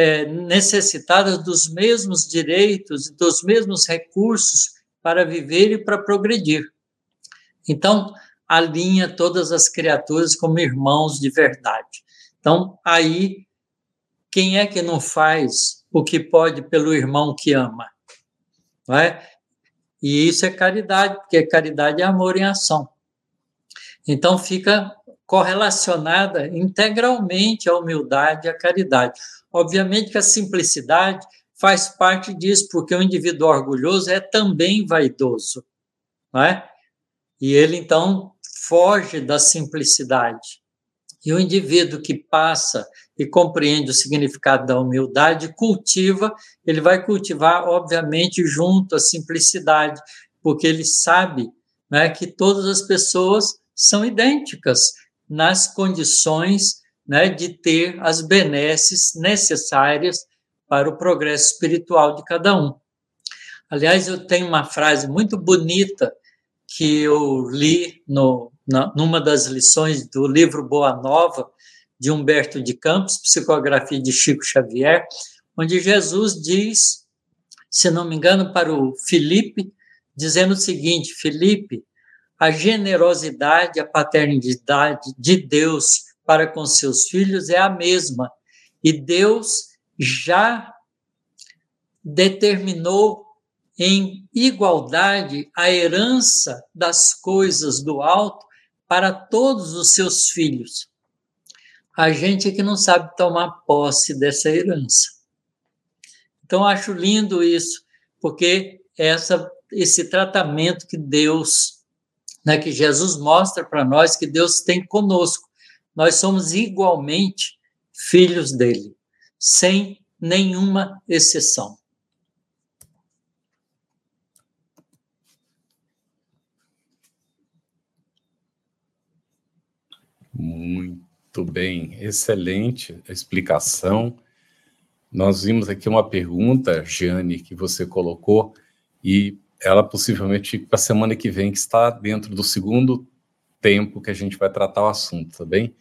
é, necessitadas dos mesmos direitos dos mesmos recursos para viver e para progredir. Então, alinha todas as criaturas como irmãos de verdade. Então, aí, quem é que não faz o que pode pelo irmão que ama? Não é? E isso é caridade, porque caridade é amor em ação. Então fica correlacionada integralmente a humildade e a caridade. Obviamente que a simplicidade faz parte disso, porque o indivíduo orgulhoso é também vaidoso, não é? E ele então foge da simplicidade. E o indivíduo que passa e compreende o significado da humildade, cultiva, ele vai cultivar, obviamente, junto à simplicidade, porque ele sabe né, que todas as pessoas são idênticas nas condições né, de ter as benesses necessárias para o progresso espiritual de cada um. Aliás, eu tenho uma frase muito bonita que eu li no, na, numa das lições do livro Boa Nova, de Humberto de Campos, Psicografia de Chico Xavier, onde Jesus diz, se não me engano, para o Felipe, dizendo o seguinte: Felipe, a generosidade, a paternidade de Deus para com seus filhos é a mesma. E Deus já determinou em igualdade a herança das coisas do alto para todos os seus filhos. A gente é que não sabe tomar posse dessa herança. Então, acho lindo isso, porque essa, esse tratamento que Deus, né, que Jesus mostra para nós, que Deus tem conosco. Nós somos igualmente filhos dele, sem nenhuma exceção. Muito bem, excelente explicação. Nós vimos aqui uma pergunta, Jane, que você colocou, e ela possivelmente para a semana que vem, que está dentro do segundo tempo que a gente vai tratar o assunto, tá bem?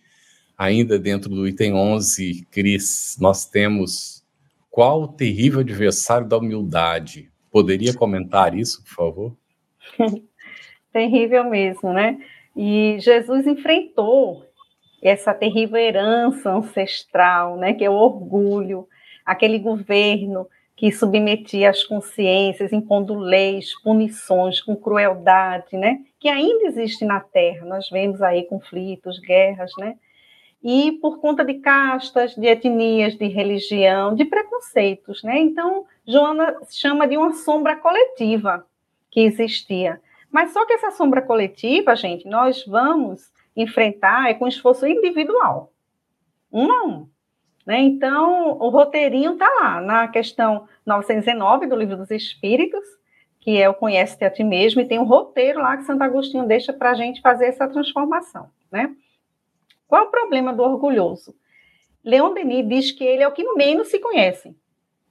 Ainda dentro do item 11, Cris, nós temos qual o terrível adversário da humildade? Poderia comentar isso, por favor? terrível mesmo, né? E Jesus enfrentou essa terrível herança ancestral, né, que é o orgulho, aquele governo que submetia as consciências, impondo leis, punições com crueldade, né, que ainda existe na Terra. Nós vemos aí conflitos, guerras, né, e por conta de castas, de etnias, de religião, de preconceitos, né. Então, Joana chama de uma sombra coletiva que existia. Mas só que essa sombra coletiva, gente, nós vamos enfrentar é com esforço individual, um a um. Né? Então, o roteirinho está lá, na questão 919 do Livro dos Espíritos, que é o Conhece-te a ti mesmo, e tem um roteiro lá que Santo Agostinho deixa para a gente fazer essa transformação. Né? Qual é o problema do orgulhoso? Leon Denis diz que ele é o que menos se conhece,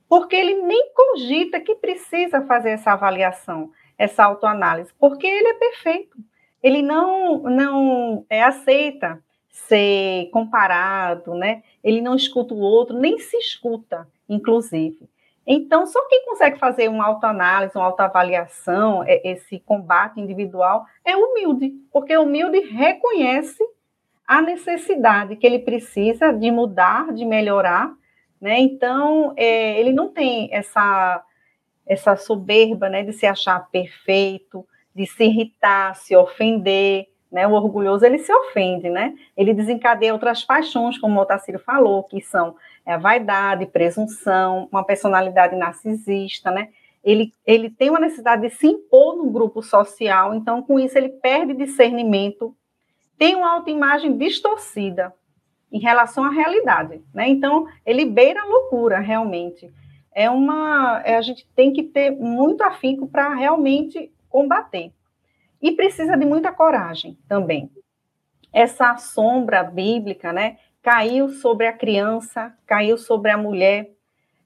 porque ele nem cogita que precisa fazer essa avaliação, essa autoanálise, porque ele é perfeito ele não, não é, aceita ser comparado, né? Ele não escuta o outro, nem se escuta, inclusive. Então, só quem consegue fazer uma autoanálise, uma autoavaliação, é, esse combate individual, é humilde, porque humilde reconhece a necessidade que ele precisa de mudar, de melhorar, né? Então, é, ele não tem essa, essa soberba, né, de se achar perfeito, de se irritar, se ofender, né? O orgulhoso ele se ofende, né? Ele desencadeia outras paixões, como o Otacílio falou, que são é, a vaidade, presunção, uma personalidade narcisista, né? Ele, ele tem uma necessidade de se impor no grupo social, então com isso ele perde discernimento, tem uma autoimagem distorcida em relação à realidade, né? Então ele beira a loucura realmente. É uma, é, a gente tem que ter muito afinco para realmente combater. E precisa de muita coragem também. Essa sombra bíblica, né, caiu sobre a criança, caiu sobre a mulher.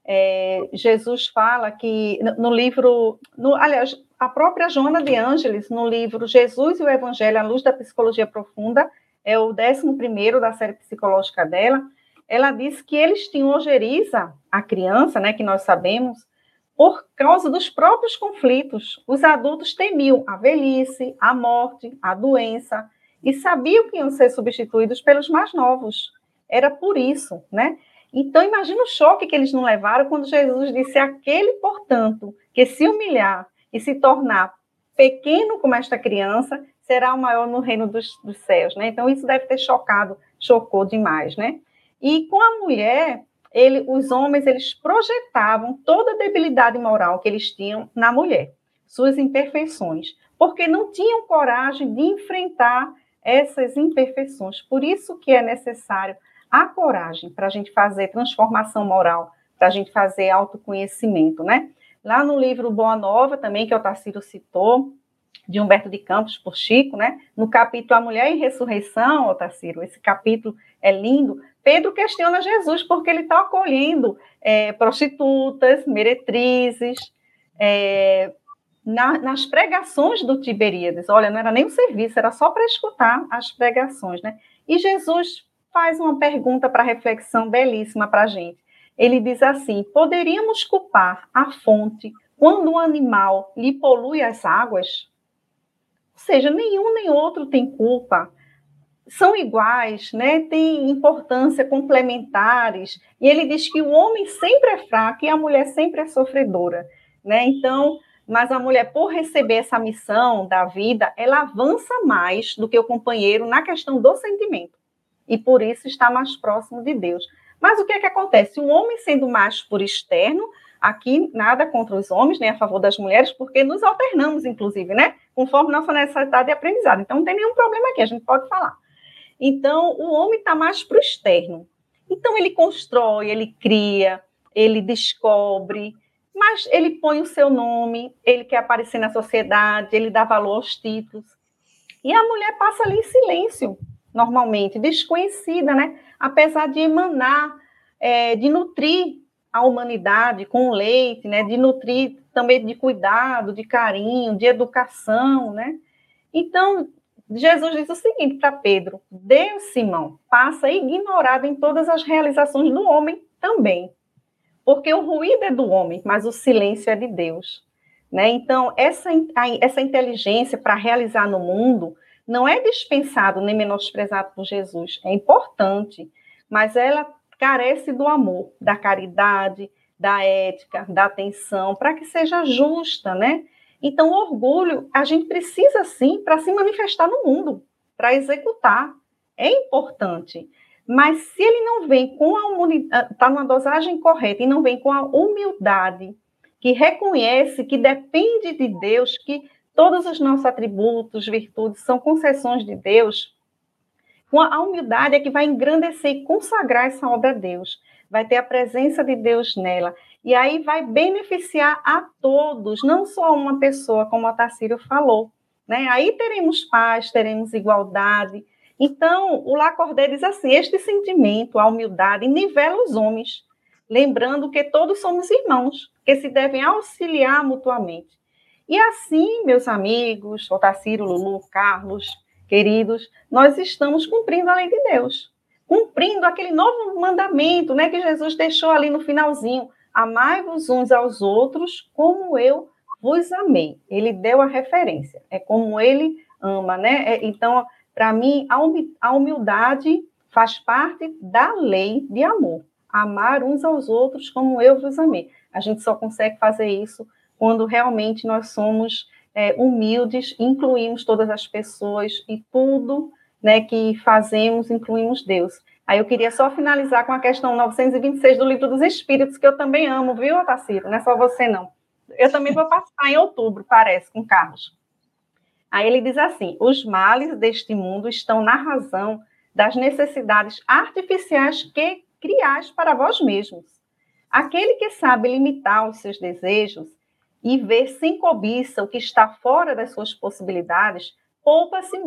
É, Jesus fala que no, no livro, no, aliás, a própria Joana de Ângeles, no livro Jesus e o Evangelho à Luz da Psicologia Profunda, é o 11 da série psicológica dela, ela diz que eles tinham ojeriza, a criança, né, que nós sabemos, por causa dos próprios conflitos. Os adultos temiam a velhice, a morte, a doença e sabiam que iam ser substituídos pelos mais novos. Era por isso, né? Então, imagina o choque que eles não levaram quando Jesus disse: aquele, portanto, que se humilhar e se tornar pequeno como esta criança, será o maior no reino dos, dos céus, né? Então, isso deve ter chocado, chocou demais, né? E com a mulher, ele, os homens eles projetavam toda a debilidade moral que eles tinham na mulher, suas imperfeições, porque não tinham coragem de enfrentar essas imperfeições. Por isso que é necessário a coragem para a gente fazer transformação moral, para a gente fazer autoconhecimento, né? Lá no livro Boa Nova, também, que o Tarcísio citou, de Humberto de Campos por Chico, né? No capítulo A Mulher em Ressurreição, Otacílio, esse capítulo é lindo, Pedro questiona Jesus porque ele está acolhendo é, prostitutas, meretrizes, é, na, nas pregações do Tiberíades. Olha, não era nem um serviço, era só para escutar as pregações, né? E Jesus faz uma pergunta para reflexão belíssima para a gente. Ele diz assim: poderíamos culpar a fonte quando um animal lhe polui as águas? Ou seja, nenhum nem outro tem culpa são iguais, né? têm importância complementares, e ele diz que o homem sempre é fraco e a mulher sempre é sofredora. Né? Então, mas a mulher, por receber essa missão da vida, ela avança mais do que o companheiro na questão do sentimento. e por isso está mais próximo de Deus. Mas o que é que acontece? O homem sendo mais por externo, aqui nada contra os homens, nem a favor das mulheres, porque nos alternamos, inclusive, né? Conforme nossa necessidade de aprendizado. Então não tem nenhum problema aqui, a gente pode falar. Então, o homem está mais para o externo. Então, ele constrói, ele cria, ele descobre, mas ele põe o seu nome, ele quer aparecer na sociedade, ele dá valor aos títulos. E a mulher passa ali em silêncio, normalmente, desconhecida, né? Apesar de emanar, é, de nutrir a humanidade com leite, né? De nutrir também de cuidado, de carinho, de educação, né? Então, Jesus diz o seguinte para Pedro: Deus, Simão, passa ignorado em todas as realizações do homem também. Porque o ruído é do homem, mas o silêncio é de Deus. Né? Então, essa, essa inteligência para realizar no mundo não é dispensado nem menosprezado por Jesus, é importante, mas ela carece do amor, da caridade, da ética, da atenção, para que seja justa, né? Então, o orgulho, a gente precisa sim para se manifestar no mundo, para executar. É importante. Mas se ele não vem com a humildade, está numa dosagem correta e não vem com a humildade, que reconhece que depende de Deus, que todos os nossos atributos, virtudes são concessões de Deus, a humildade é que vai engrandecer e consagrar essa obra a Deus. Vai ter a presença de Deus nela. E aí vai beneficiar a todos, não só uma pessoa, como a Tarcírio falou. Né? Aí teremos paz, teremos igualdade, então, o Lacordaire diz assim: este sentimento, a humildade, nivela os homens, lembrando que todos somos irmãos, que se devem auxiliar mutuamente. E assim, meus amigos, Otacílio, Lulu, Carlos, queridos, nós estamos cumprindo a lei de Deus, cumprindo aquele novo mandamento né, que Jesus deixou ali no finalzinho: amai-vos uns aos outros como eu vos amei. Ele deu a referência, é como ele ama, né? É, então, para mim, a humildade faz parte da lei de amor. Amar uns aos outros como eu vos amei. A gente só consegue fazer isso quando realmente nós somos é, humildes, incluímos todas as pessoas e tudo né, que fazemos, incluímos Deus. Aí eu queria só finalizar com a questão 926 do Livro dos Espíritos, que eu também amo, viu, Otacílio? Não é só você, não. Eu também vou passar em outubro, parece, com Carlos. Aí ele diz assim: os males deste mundo estão na razão das necessidades artificiais que criais para vós mesmos. Aquele que sabe limitar os seus desejos e ver sem cobiça o que está fora das suas possibilidades, poupa-se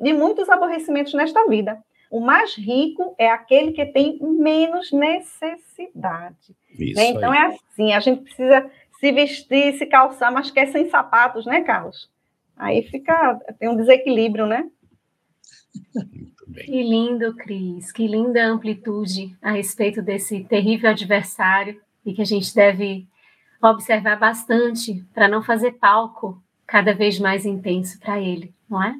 de muitos aborrecimentos nesta vida. O mais rico é aquele que tem menos necessidade. Né? Então aí. é assim, a gente precisa se vestir, se calçar, mas quer sem sapatos, né, Carlos? Aí fica, tem um desequilíbrio, né? Que lindo, Cris, que linda amplitude a respeito desse terrível adversário e que a gente deve observar bastante para não fazer palco cada vez mais intenso para ele, não é?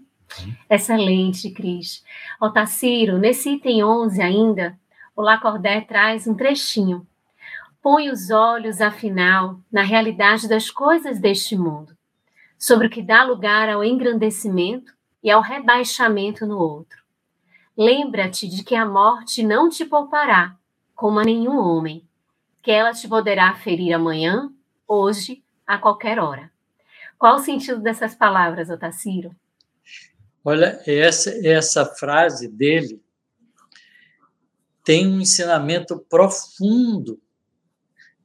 Excelente, Cris. Otaciro, nesse item 11 ainda, o Lacordaire traz um trechinho. Põe os olhos, afinal, na realidade das coisas deste mundo sobre o que dá lugar ao engrandecimento e ao rebaixamento no outro. Lembra-te de que a morte não te poupará, como a nenhum homem, que ela te poderá ferir amanhã, hoje, a qualquer hora. Qual o sentido dessas palavras, Otaciro? Olha, essa, essa frase dele tem um ensinamento profundo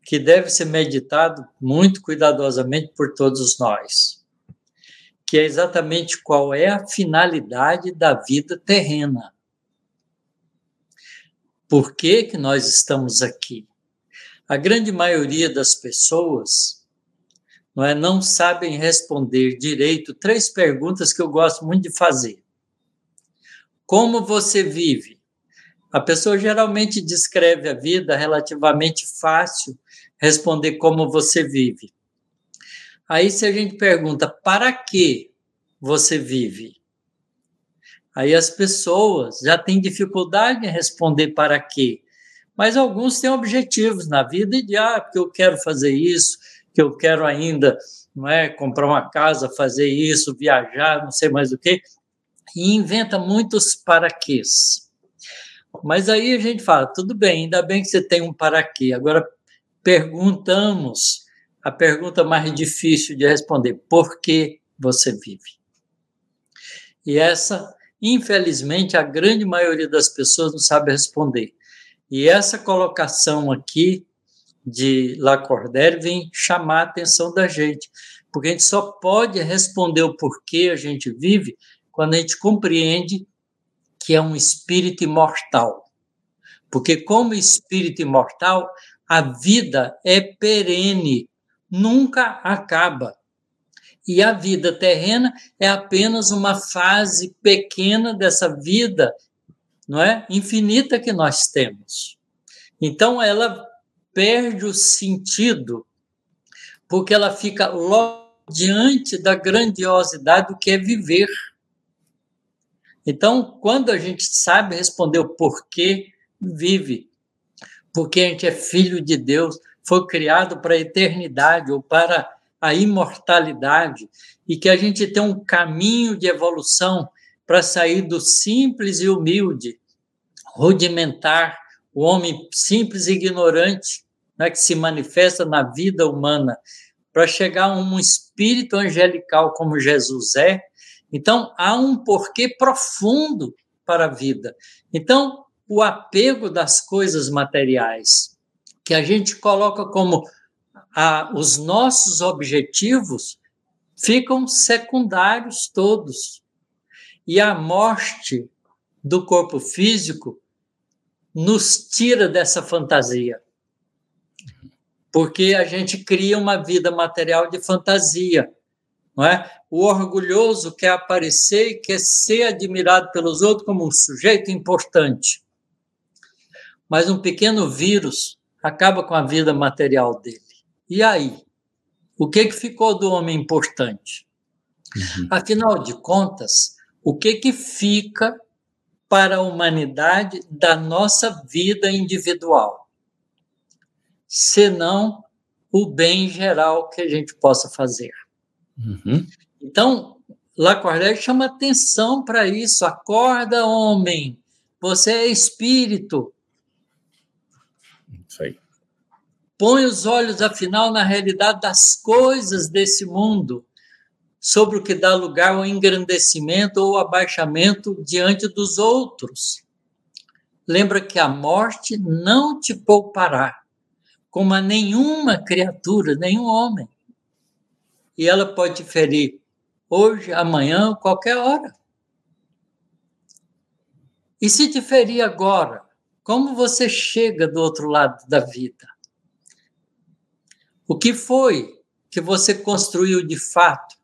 que deve ser meditado muito cuidadosamente por todos nós que é exatamente qual é a finalidade da vida terrena. Por que, que nós estamos aqui? A grande maioria das pessoas não, é, não sabem responder direito três perguntas que eu gosto muito de fazer. Como você vive? A pessoa geralmente descreve a vida relativamente fácil responder como você vive. Aí, se a gente pergunta para que você vive, aí as pessoas já têm dificuldade em responder para quê. Mas alguns têm objetivos na vida e de, ah, porque eu quero fazer isso, que eu quero ainda não é, comprar uma casa, fazer isso, viajar, não sei mais o quê, e inventa muitos para quês. Mas aí a gente fala, tudo bem, ainda bem que você tem um para quê. Agora perguntamos a pergunta mais difícil de responder: por que você vive? E essa, infelizmente, a grande maioria das pessoas não sabe responder. E essa colocação aqui de Lacordaire vem chamar a atenção da gente, porque a gente só pode responder o porquê a gente vive quando a gente compreende que é um espírito imortal. Porque, como espírito imortal, a vida é perene, nunca acaba. E a vida terrena é apenas uma fase pequena dessa vida, não é? Infinita que nós temos. Então ela perde o sentido porque ela fica logo diante da grandiosidade do que é viver. Então, quando a gente sabe responder o porquê vive, porque a gente é filho de Deus, foi criado para a eternidade ou para a imortalidade, e que a gente tem um caminho de evolução para sair do simples e humilde, rudimentar, o homem simples e ignorante, né, que se manifesta na vida humana, para chegar a um espírito angelical como Jesus é. Então, há um porquê profundo para a vida. Então, o apego das coisas materiais, que a gente coloca como a, os nossos objetivos, ficam secundários todos. E a morte do corpo físico nos tira dessa fantasia. Porque a gente cria uma vida material de fantasia, não é? O orgulhoso quer aparecer e quer ser admirado pelos outros como um sujeito importante mas um pequeno vírus acaba com a vida material dele. E aí? O que, que ficou do homem importante? Uhum. Afinal de contas, o que, que fica para a humanidade da nossa vida individual? Senão o bem geral que a gente possa fazer. Uhum. Então, Lacordaire chama atenção para isso. Acorda, homem. Você é espírito. Isso aí. Põe os olhos, afinal, na realidade das coisas desse mundo, sobre o que dá lugar ao engrandecimento ou abaixamento diante dos outros. Lembra que a morte não te poupará, como a nenhuma criatura, nenhum homem. E ela pode te ferir hoje, amanhã, qualquer hora. E se te ferir agora, como você chega do outro lado da vida? O que foi que você construiu de fato?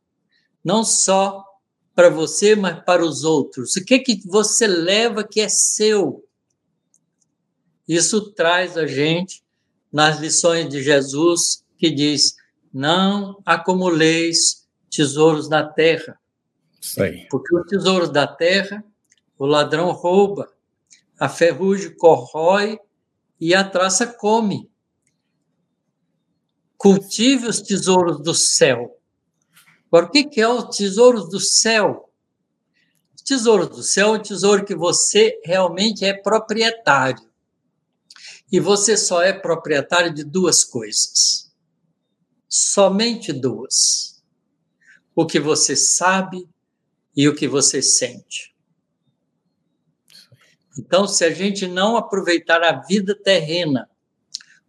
Não só para você, mas para os outros. O que que você leva que é seu? Isso traz a gente nas lições de Jesus que diz: "Não acumuleis tesouros na terra". Isso aí. Porque os tesouros da terra o ladrão rouba, a ferrugem corrói e a traça come. Cultive os tesouros do céu. Agora, o que é os tesouros do céu? Os tesouros do céu é um tesouro que você realmente é proprietário. E você só é proprietário de duas coisas. Somente duas. O que você sabe e o que você sente. Então, se a gente não aproveitar a vida terrena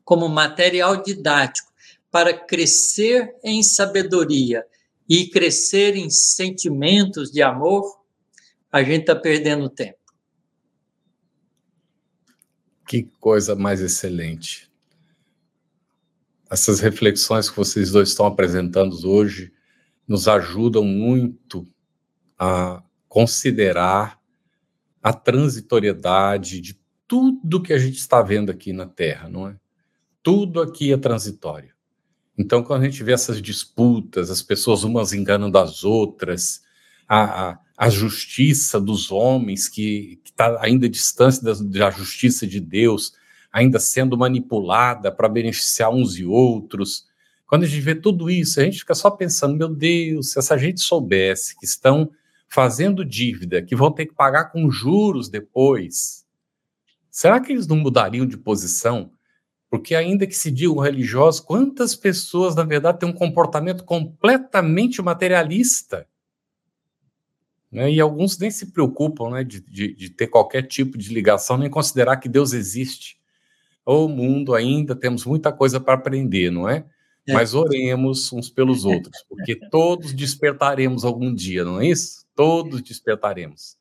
como material didático para crescer em sabedoria e crescer em sentimentos de amor, a gente está perdendo tempo. Que coisa mais excelente. Essas reflexões que vocês dois estão apresentando hoje nos ajudam muito a considerar a transitoriedade de tudo que a gente está vendo aqui na Terra, não é? Tudo aqui é transitório. Então, quando a gente vê essas disputas, as pessoas umas enganando as outras, a, a, a justiça dos homens, que está ainda distante da, da justiça de Deus, ainda sendo manipulada para beneficiar uns e outros. Quando a gente vê tudo isso, a gente fica só pensando: meu Deus, se essa gente soubesse que estão fazendo dívida, que vão ter que pagar com juros depois, será que eles não mudariam de posição? Porque, ainda que se digam religiosos, quantas pessoas, na verdade, têm um comportamento completamente materialista? Né? E alguns nem se preocupam né, de, de, de ter qualquer tipo de ligação, nem considerar que Deus existe. O mundo ainda temos muita coisa para aprender, não é? é? Mas oremos uns pelos outros, porque todos despertaremos algum dia, não é isso? Todos despertaremos.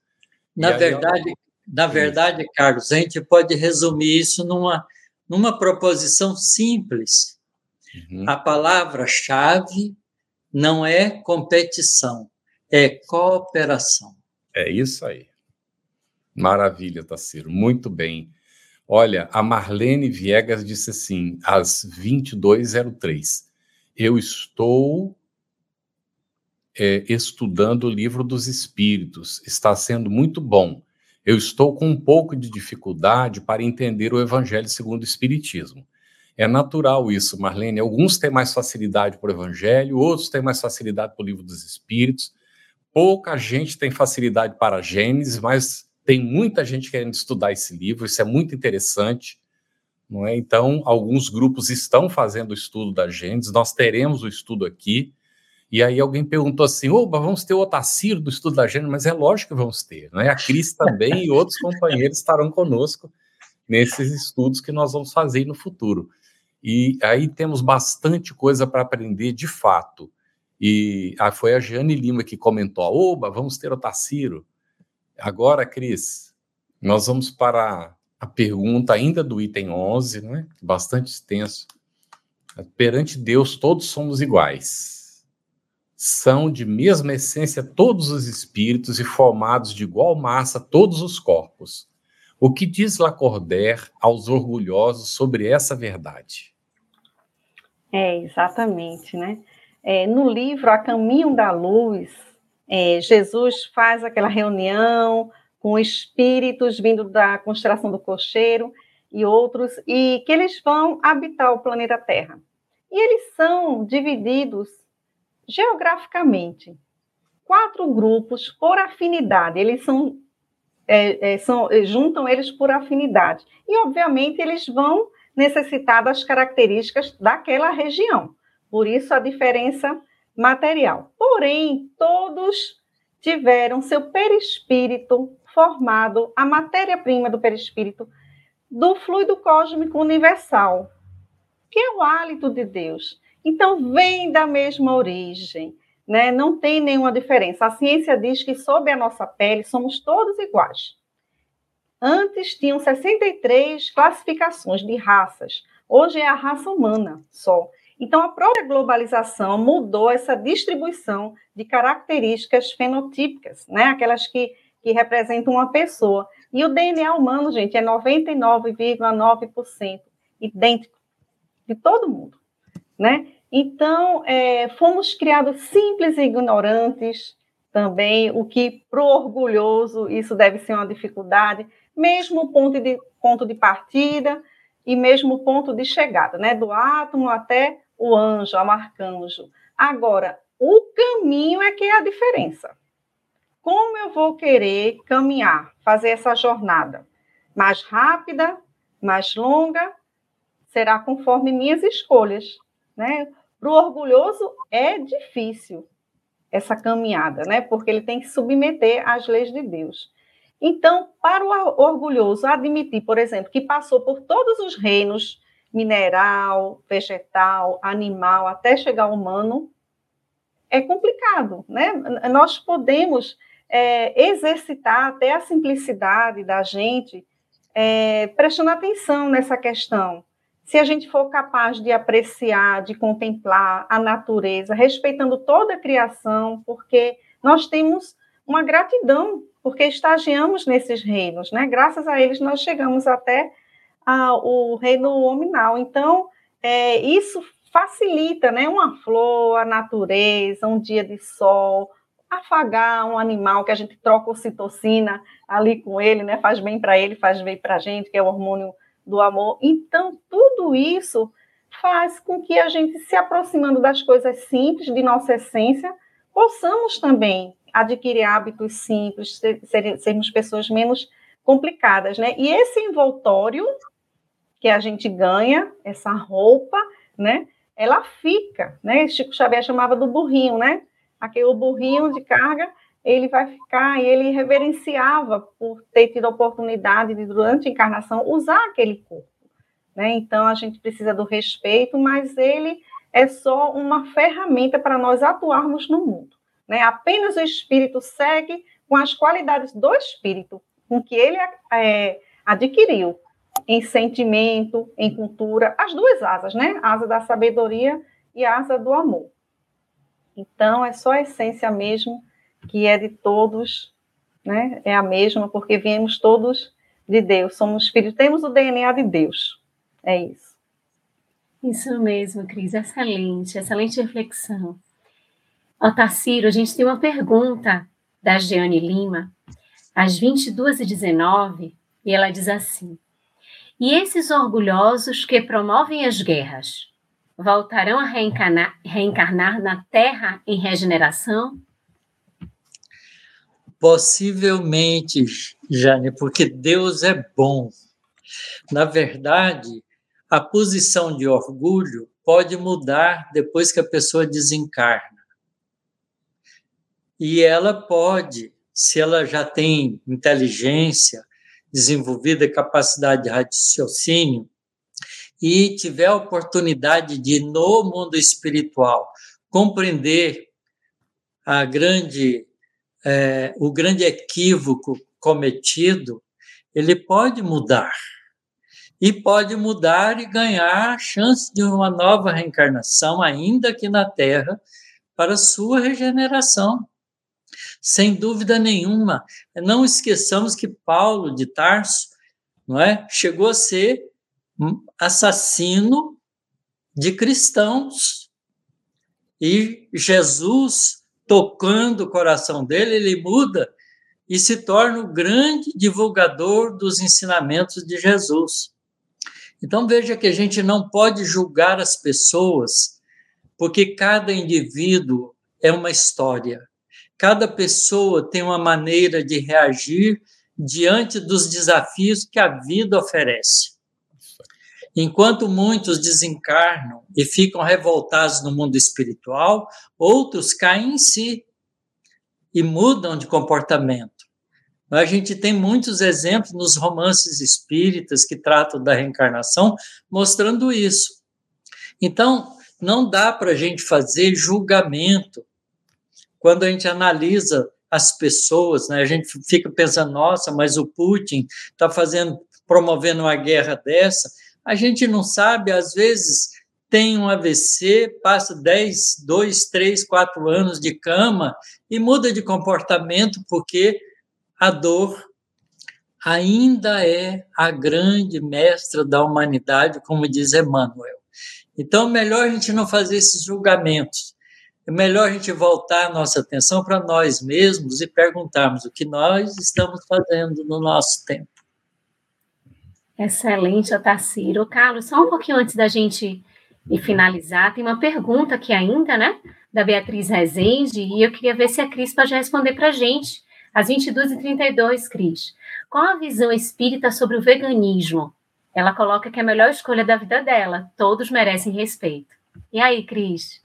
Na aí, verdade, na verdade, Carlos, a gente pode resumir isso numa, numa proposição simples. Uhum. A palavra-chave não é competição, é cooperação. É isso aí. Maravilha, Taciro. Muito bem. Olha, a Marlene Viegas disse assim, às 22h03, eu estou é, estudando o livro dos Espíritos, está sendo muito bom. Eu estou com um pouco de dificuldade para entender o Evangelho segundo o Espiritismo. É natural isso, Marlene. Alguns têm mais facilidade para o Evangelho, outros têm mais facilidade para o livro dos Espíritos. Pouca gente tem facilidade para a Gênesis, mas tem muita gente querendo estudar esse livro, isso é muito interessante. Não é? Então, alguns grupos estão fazendo o estudo da Gênesis, nós teremos o estudo aqui. E aí alguém perguntou assim: oba, vamos ter o Otacílio do estudo da Gênesis? Mas é lógico que vamos ter, né? A Cris também e outros companheiros estarão conosco nesses estudos que nós vamos fazer no futuro. E aí temos bastante coisa para aprender de fato. E ah, foi a Jane Lima que comentou: oba, vamos ter o Otacílio. Agora, Cris, nós vamos para a pergunta ainda do item 11, né? bastante extenso. Perante Deus, todos somos iguais. São de mesma essência todos os espíritos e formados de igual massa todos os corpos. O que diz Lacordaire aos orgulhosos sobre essa verdade? É, exatamente, né? É, no livro A Caminho da Luz, é, Jesus faz aquela reunião com espíritos vindo da constelação do cocheiro e outros, e que eles vão habitar o planeta Terra. E eles são divididos geograficamente. Quatro grupos por afinidade. Eles são, é, é, são é, juntam eles por afinidade. E, obviamente, eles vão necessitar das características daquela região. Por isso, a diferença material. Porém, todos tiveram seu perispírito formado, a matéria-prima do perispírito, do fluido cósmico universal, que é o hálito de Deus. Então, vem da mesma origem, né? não tem nenhuma diferença. A ciência diz que sob a nossa pele somos todos iguais. Antes tinham 63 classificações de raças, hoje é a raça humana só. Então, a própria globalização mudou essa distribuição de características fenotípicas, né? aquelas que, que representam uma pessoa. E o DNA humano, gente, é 99,9% idêntico de todo mundo. Né? Então, é, fomos criados simples e ignorantes também, o que para o orgulhoso isso deve ser uma dificuldade, mesmo ponto de, ponto de partida e mesmo ponto de chegada, né? do átomo até o anjo, o arcanjo. Agora, o caminho é que é a diferença. Como eu vou querer caminhar, fazer essa jornada mais rápida, mais longa, será conforme minhas escolhas, né? Para o orgulhoso é difícil essa caminhada, né? Porque ele tem que submeter às leis de Deus. Então, para o orgulhoso admitir, por exemplo, que passou por todos os reinos mineral, vegetal, animal, até chegar ao humano, é complicado, né? Nós podemos é, exercitar até a simplicidade da gente, é, prestando atenção nessa questão. Se a gente for capaz de apreciar, de contemplar a natureza, respeitando toda a criação, porque nós temos uma gratidão, porque estagiamos nesses reinos, né? Graças a eles nós chegamos até a, o reino hominal. Então, é, isso facilita, né? Uma flor, a natureza, um dia de sol, afagar um animal que a gente troca ocitocina ali com ele, né? Faz bem para ele, faz bem para a gente, que é o hormônio do amor. Então, tudo isso faz com que a gente, se aproximando das coisas simples de nossa essência, possamos também adquirir hábitos simples, ser, ser, sermos pessoas menos complicadas, né? E esse envoltório que a gente ganha, essa roupa, né? Ela fica, né? Chico Xavier chamava do burrinho, né? Aquele burrinho de carga, ele vai ficar, e ele reverenciava por ter tido a oportunidade de, durante a encarnação, usar aquele corpo. Né? Então, a gente precisa do respeito, mas ele é só uma ferramenta para nós atuarmos no mundo. Né? Apenas o espírito segue com as qualidades do espírito, com que ele é, adquiriu em sentimento, em cultura, as duas asas, né? Asa da sabedoria e asa do amor. Então, é só a essência mesmo, que é de todos, né? É a mesma, porque viemos todos de Deus, somos filhos, temos o DNA de Deus. É isso. Isso mesmo, Cris, excelente, excelente reflexão. Otaciro, a gente tem uma pergunta da Jeane Lima, às 22h19, e ela diz assim: E esses orgulhosos que promovem as guerras voltarão a reencarnar, reencarnar na Terra em regeneração? Possivelmente, Jane, porque Deus é bom. Na verdade, a posição de orgulho pode mudar depois que a pessoa desencarna. E ela pode, se ela já tem inteligência desenvolvida, capacidade de raciocínio, e tiver a oportunidade de, no mundo espiritual, compreender a grande, é, o grande equívoco cometido, ele pode mudar e pode mudar e ganhar a chance de uma nova reencarnação, ainda aqui na Terra, para sua regeneração. Sem dúvida nenhuma. Não esqueçamos que Paulo de Tarso não é, chegou a ser assassino de cristãos. E Jesus, tocando o coração dele, ele muda e se torna o grande divulgador dos ensinamentos de Jesus. Então veja que a gente não pode julgar as pessoas, porque cada indivíduo é uma história. Cada pessoa tem uma maneira de reagir diante dos desafios que a vida oferece. Enquanto muitos desencarnam e ficam revoltados no mundo espiritual, outros caem em si e mudam de comportamento. A gente tem muitos exemplos nos romances espíritas que tratam da reencarnação, mostrando isso. Então, não dá para a gente fazer julgamento quando a gente analisa as pessoas, né? A gente fica pensando, nossa, mas o Putin está fazendo, promovendo uma guerra dessa. A gente não sabe, às vezes tem um AVC, passa 10, 2, 3, 4 anos de cama e muda de comportamento porque a dor ainda é a grande mestra da humanidade, como diz Emmanuel. Então, é melhor a gente não fazer esses julgamentos. É melhor a gente voltar a nossa atenção para nós mesmos e perguntarmos o que nós estamos fazendo no nosso tempo. Excelente, Otaciro. Carlos, só um pouquinho antes da gente finalizar, tem uma pergunta aqui ainda, né, da Beatriz Rezende, e eu queria ver se a Cris pode responder para a gente. Às 22h32, Cris. Qual a visão espírita sobre o veganismo? Ela coloca que é a melhor escolha da vida dela. Todos merecem respeito. E aí, Cris?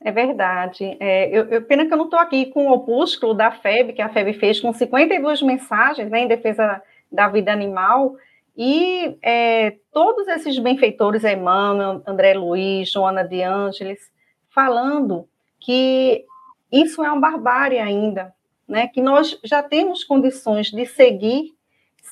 É verdade. É, eu, eu, pena que eu não estou aqui com o opúsculo da FEB, que a FEB fez com 52 mensagens né, em defesa da vida animal. E é, todos esses benfeitores, Emmanuel, André Luiz, Joana de Ângeles, falando que isso é uma barbárie ainda, né, que nós já temos condições de seguir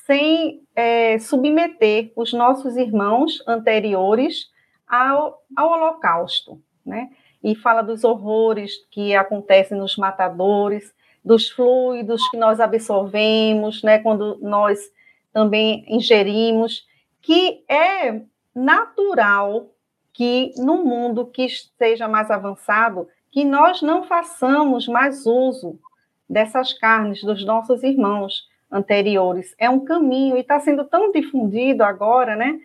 sem é, submeter os nossos irmãos anteriores ao, ao Holocausto, né? E fala dos horrores que acontecem nos matadores, dos fluidos que nós absorvemos, né? Quando nós também ingerimos, que é natural que no mundo que esteja mais avançado, que nós não façamos mais uso dessas carnes dos nossos irmãos anteriores. É um caminho e está sendo tão difundido agora, né?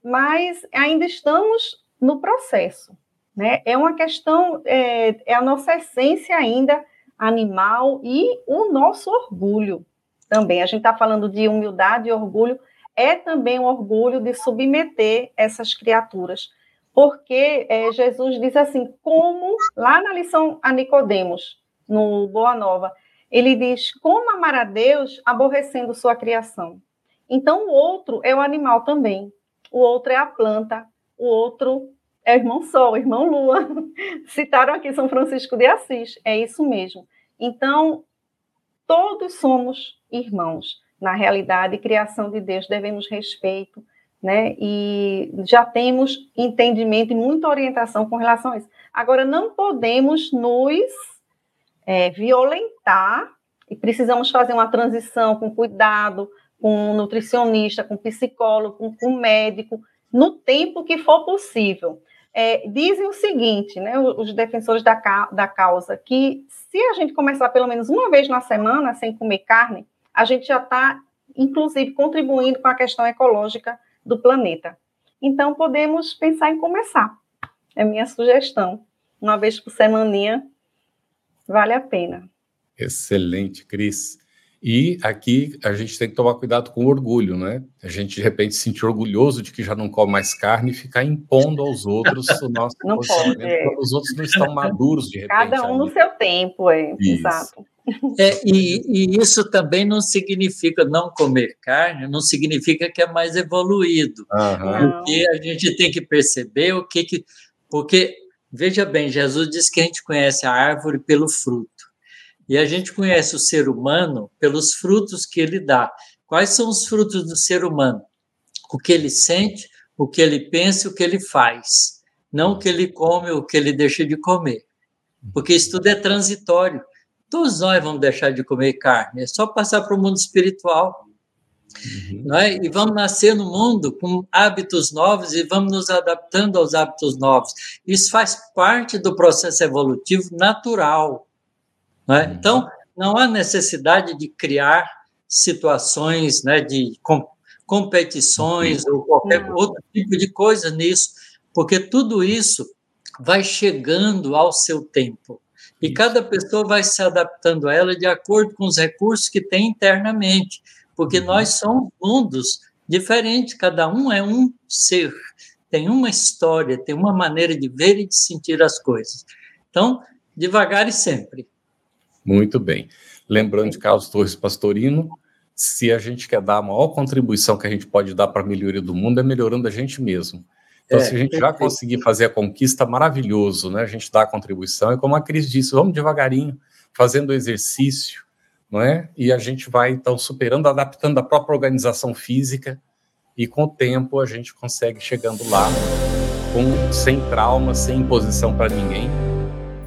Mas ainda estamos no processo, né? É uma questão, é, é a nossa essência ainda animal e o nosso orgulho também. A gente está falando de humildade e orgulho, é também um orgulho de submeter essas criaturas. Porque é, Jesus diz assim, como lá na lição a Nicodemos, no Boa Nova, ele diz, como amar a Deus aborrecendo sua criação. Então, o outro é o animal também. O outro é a planta, o outro é irmão Sol, irmão Lua. Citaram aqui São Francisco de Assis, é isso mesmo. Então, todos somos irmãos. Na realidade, criação de Deus, devemos respeito, né? E já temos entendimento e muita orientação com relação a isso. Agora, não podemos nos é, violentar e precisamos fazer uma transição com cuidado, com nutricionista, com psicólogo, com, com médico, no tempo que for possível. É, dizem o seguinte, né, os defensores da, da causa, que se a gente começar pelo menos uma vez na semana sem comer carne, a gente já está, inclusive, contribuindo com a questão ecológica do planeta. Então, podemos pensar em começar. É minha sugestão. Uma vez por semaninha, vale a pena. Excelente, Cris. E aqui a gente tem que tomar cuidado com o orgulho, né? A gente de repente se sentir orgulhoso de que já não come mais carne e ficar impondo aos outros o nosso não posicionamento. Pode, é. Os outros não estão maduros de repente. Cada um no seu tempo, é. Isso. Exato. É, e, e, isso também não significa não comer carne, não significa que é mais evoluído. Uhum. Porque a gente tem que perceber o que que. Porque, veja bem, Jesus diz que a gente conhece a árvore pelo fruto. E a gente conhece o ser humano pelos frutos que ele dá. Quais são os frutos do ser humano? O que ele sente, o que ele pensa, o que ele faz. Não o que ele come, o que ele deixa de comer. Porque isso tudo é transitório. Todos nós vamos deixar de comer carne, é só passar para o mundo espiritual. Uhum. Não é? E vamos nascer no mundo com hábitos novos e vamos nos adaptando aos hábitos novos. Isso faz parte do processo evolutivo natural. Não é? Uhum. Então, não há necessidade de criar situações né, de com, competições ou qualquer outro tipo de coisa nisso, porque tudo isso vai chegando ao seu tempo. E cada pessoa vai se adaptando a ela de acordo com os recursos que tem internamente, porque uhum. nós somos mundos diferentes, cada um é um ser, tem uma história, tem uma maneira de ver e de sentir as coisas. Então, devagar e sempre. Muito bem. Lembrando de Carlos Torres Pastorino, se a gente quer dar a maior contribuição que a gente pode dar para a melhoria do mundo, é melhorando a gente mesmo. Então, é, se a gente já conseguir fazer a conquista, maravilhoso, né? A gente dá a contribuição, e como a Cris disse, vamos devagarinho, fazendo o exercício, não é? E a gente vai, então, superando, adaptando a própria organização física, e com o tempo a gente consegue chegando lá, com, sem trauma, sem imposição para ninguém,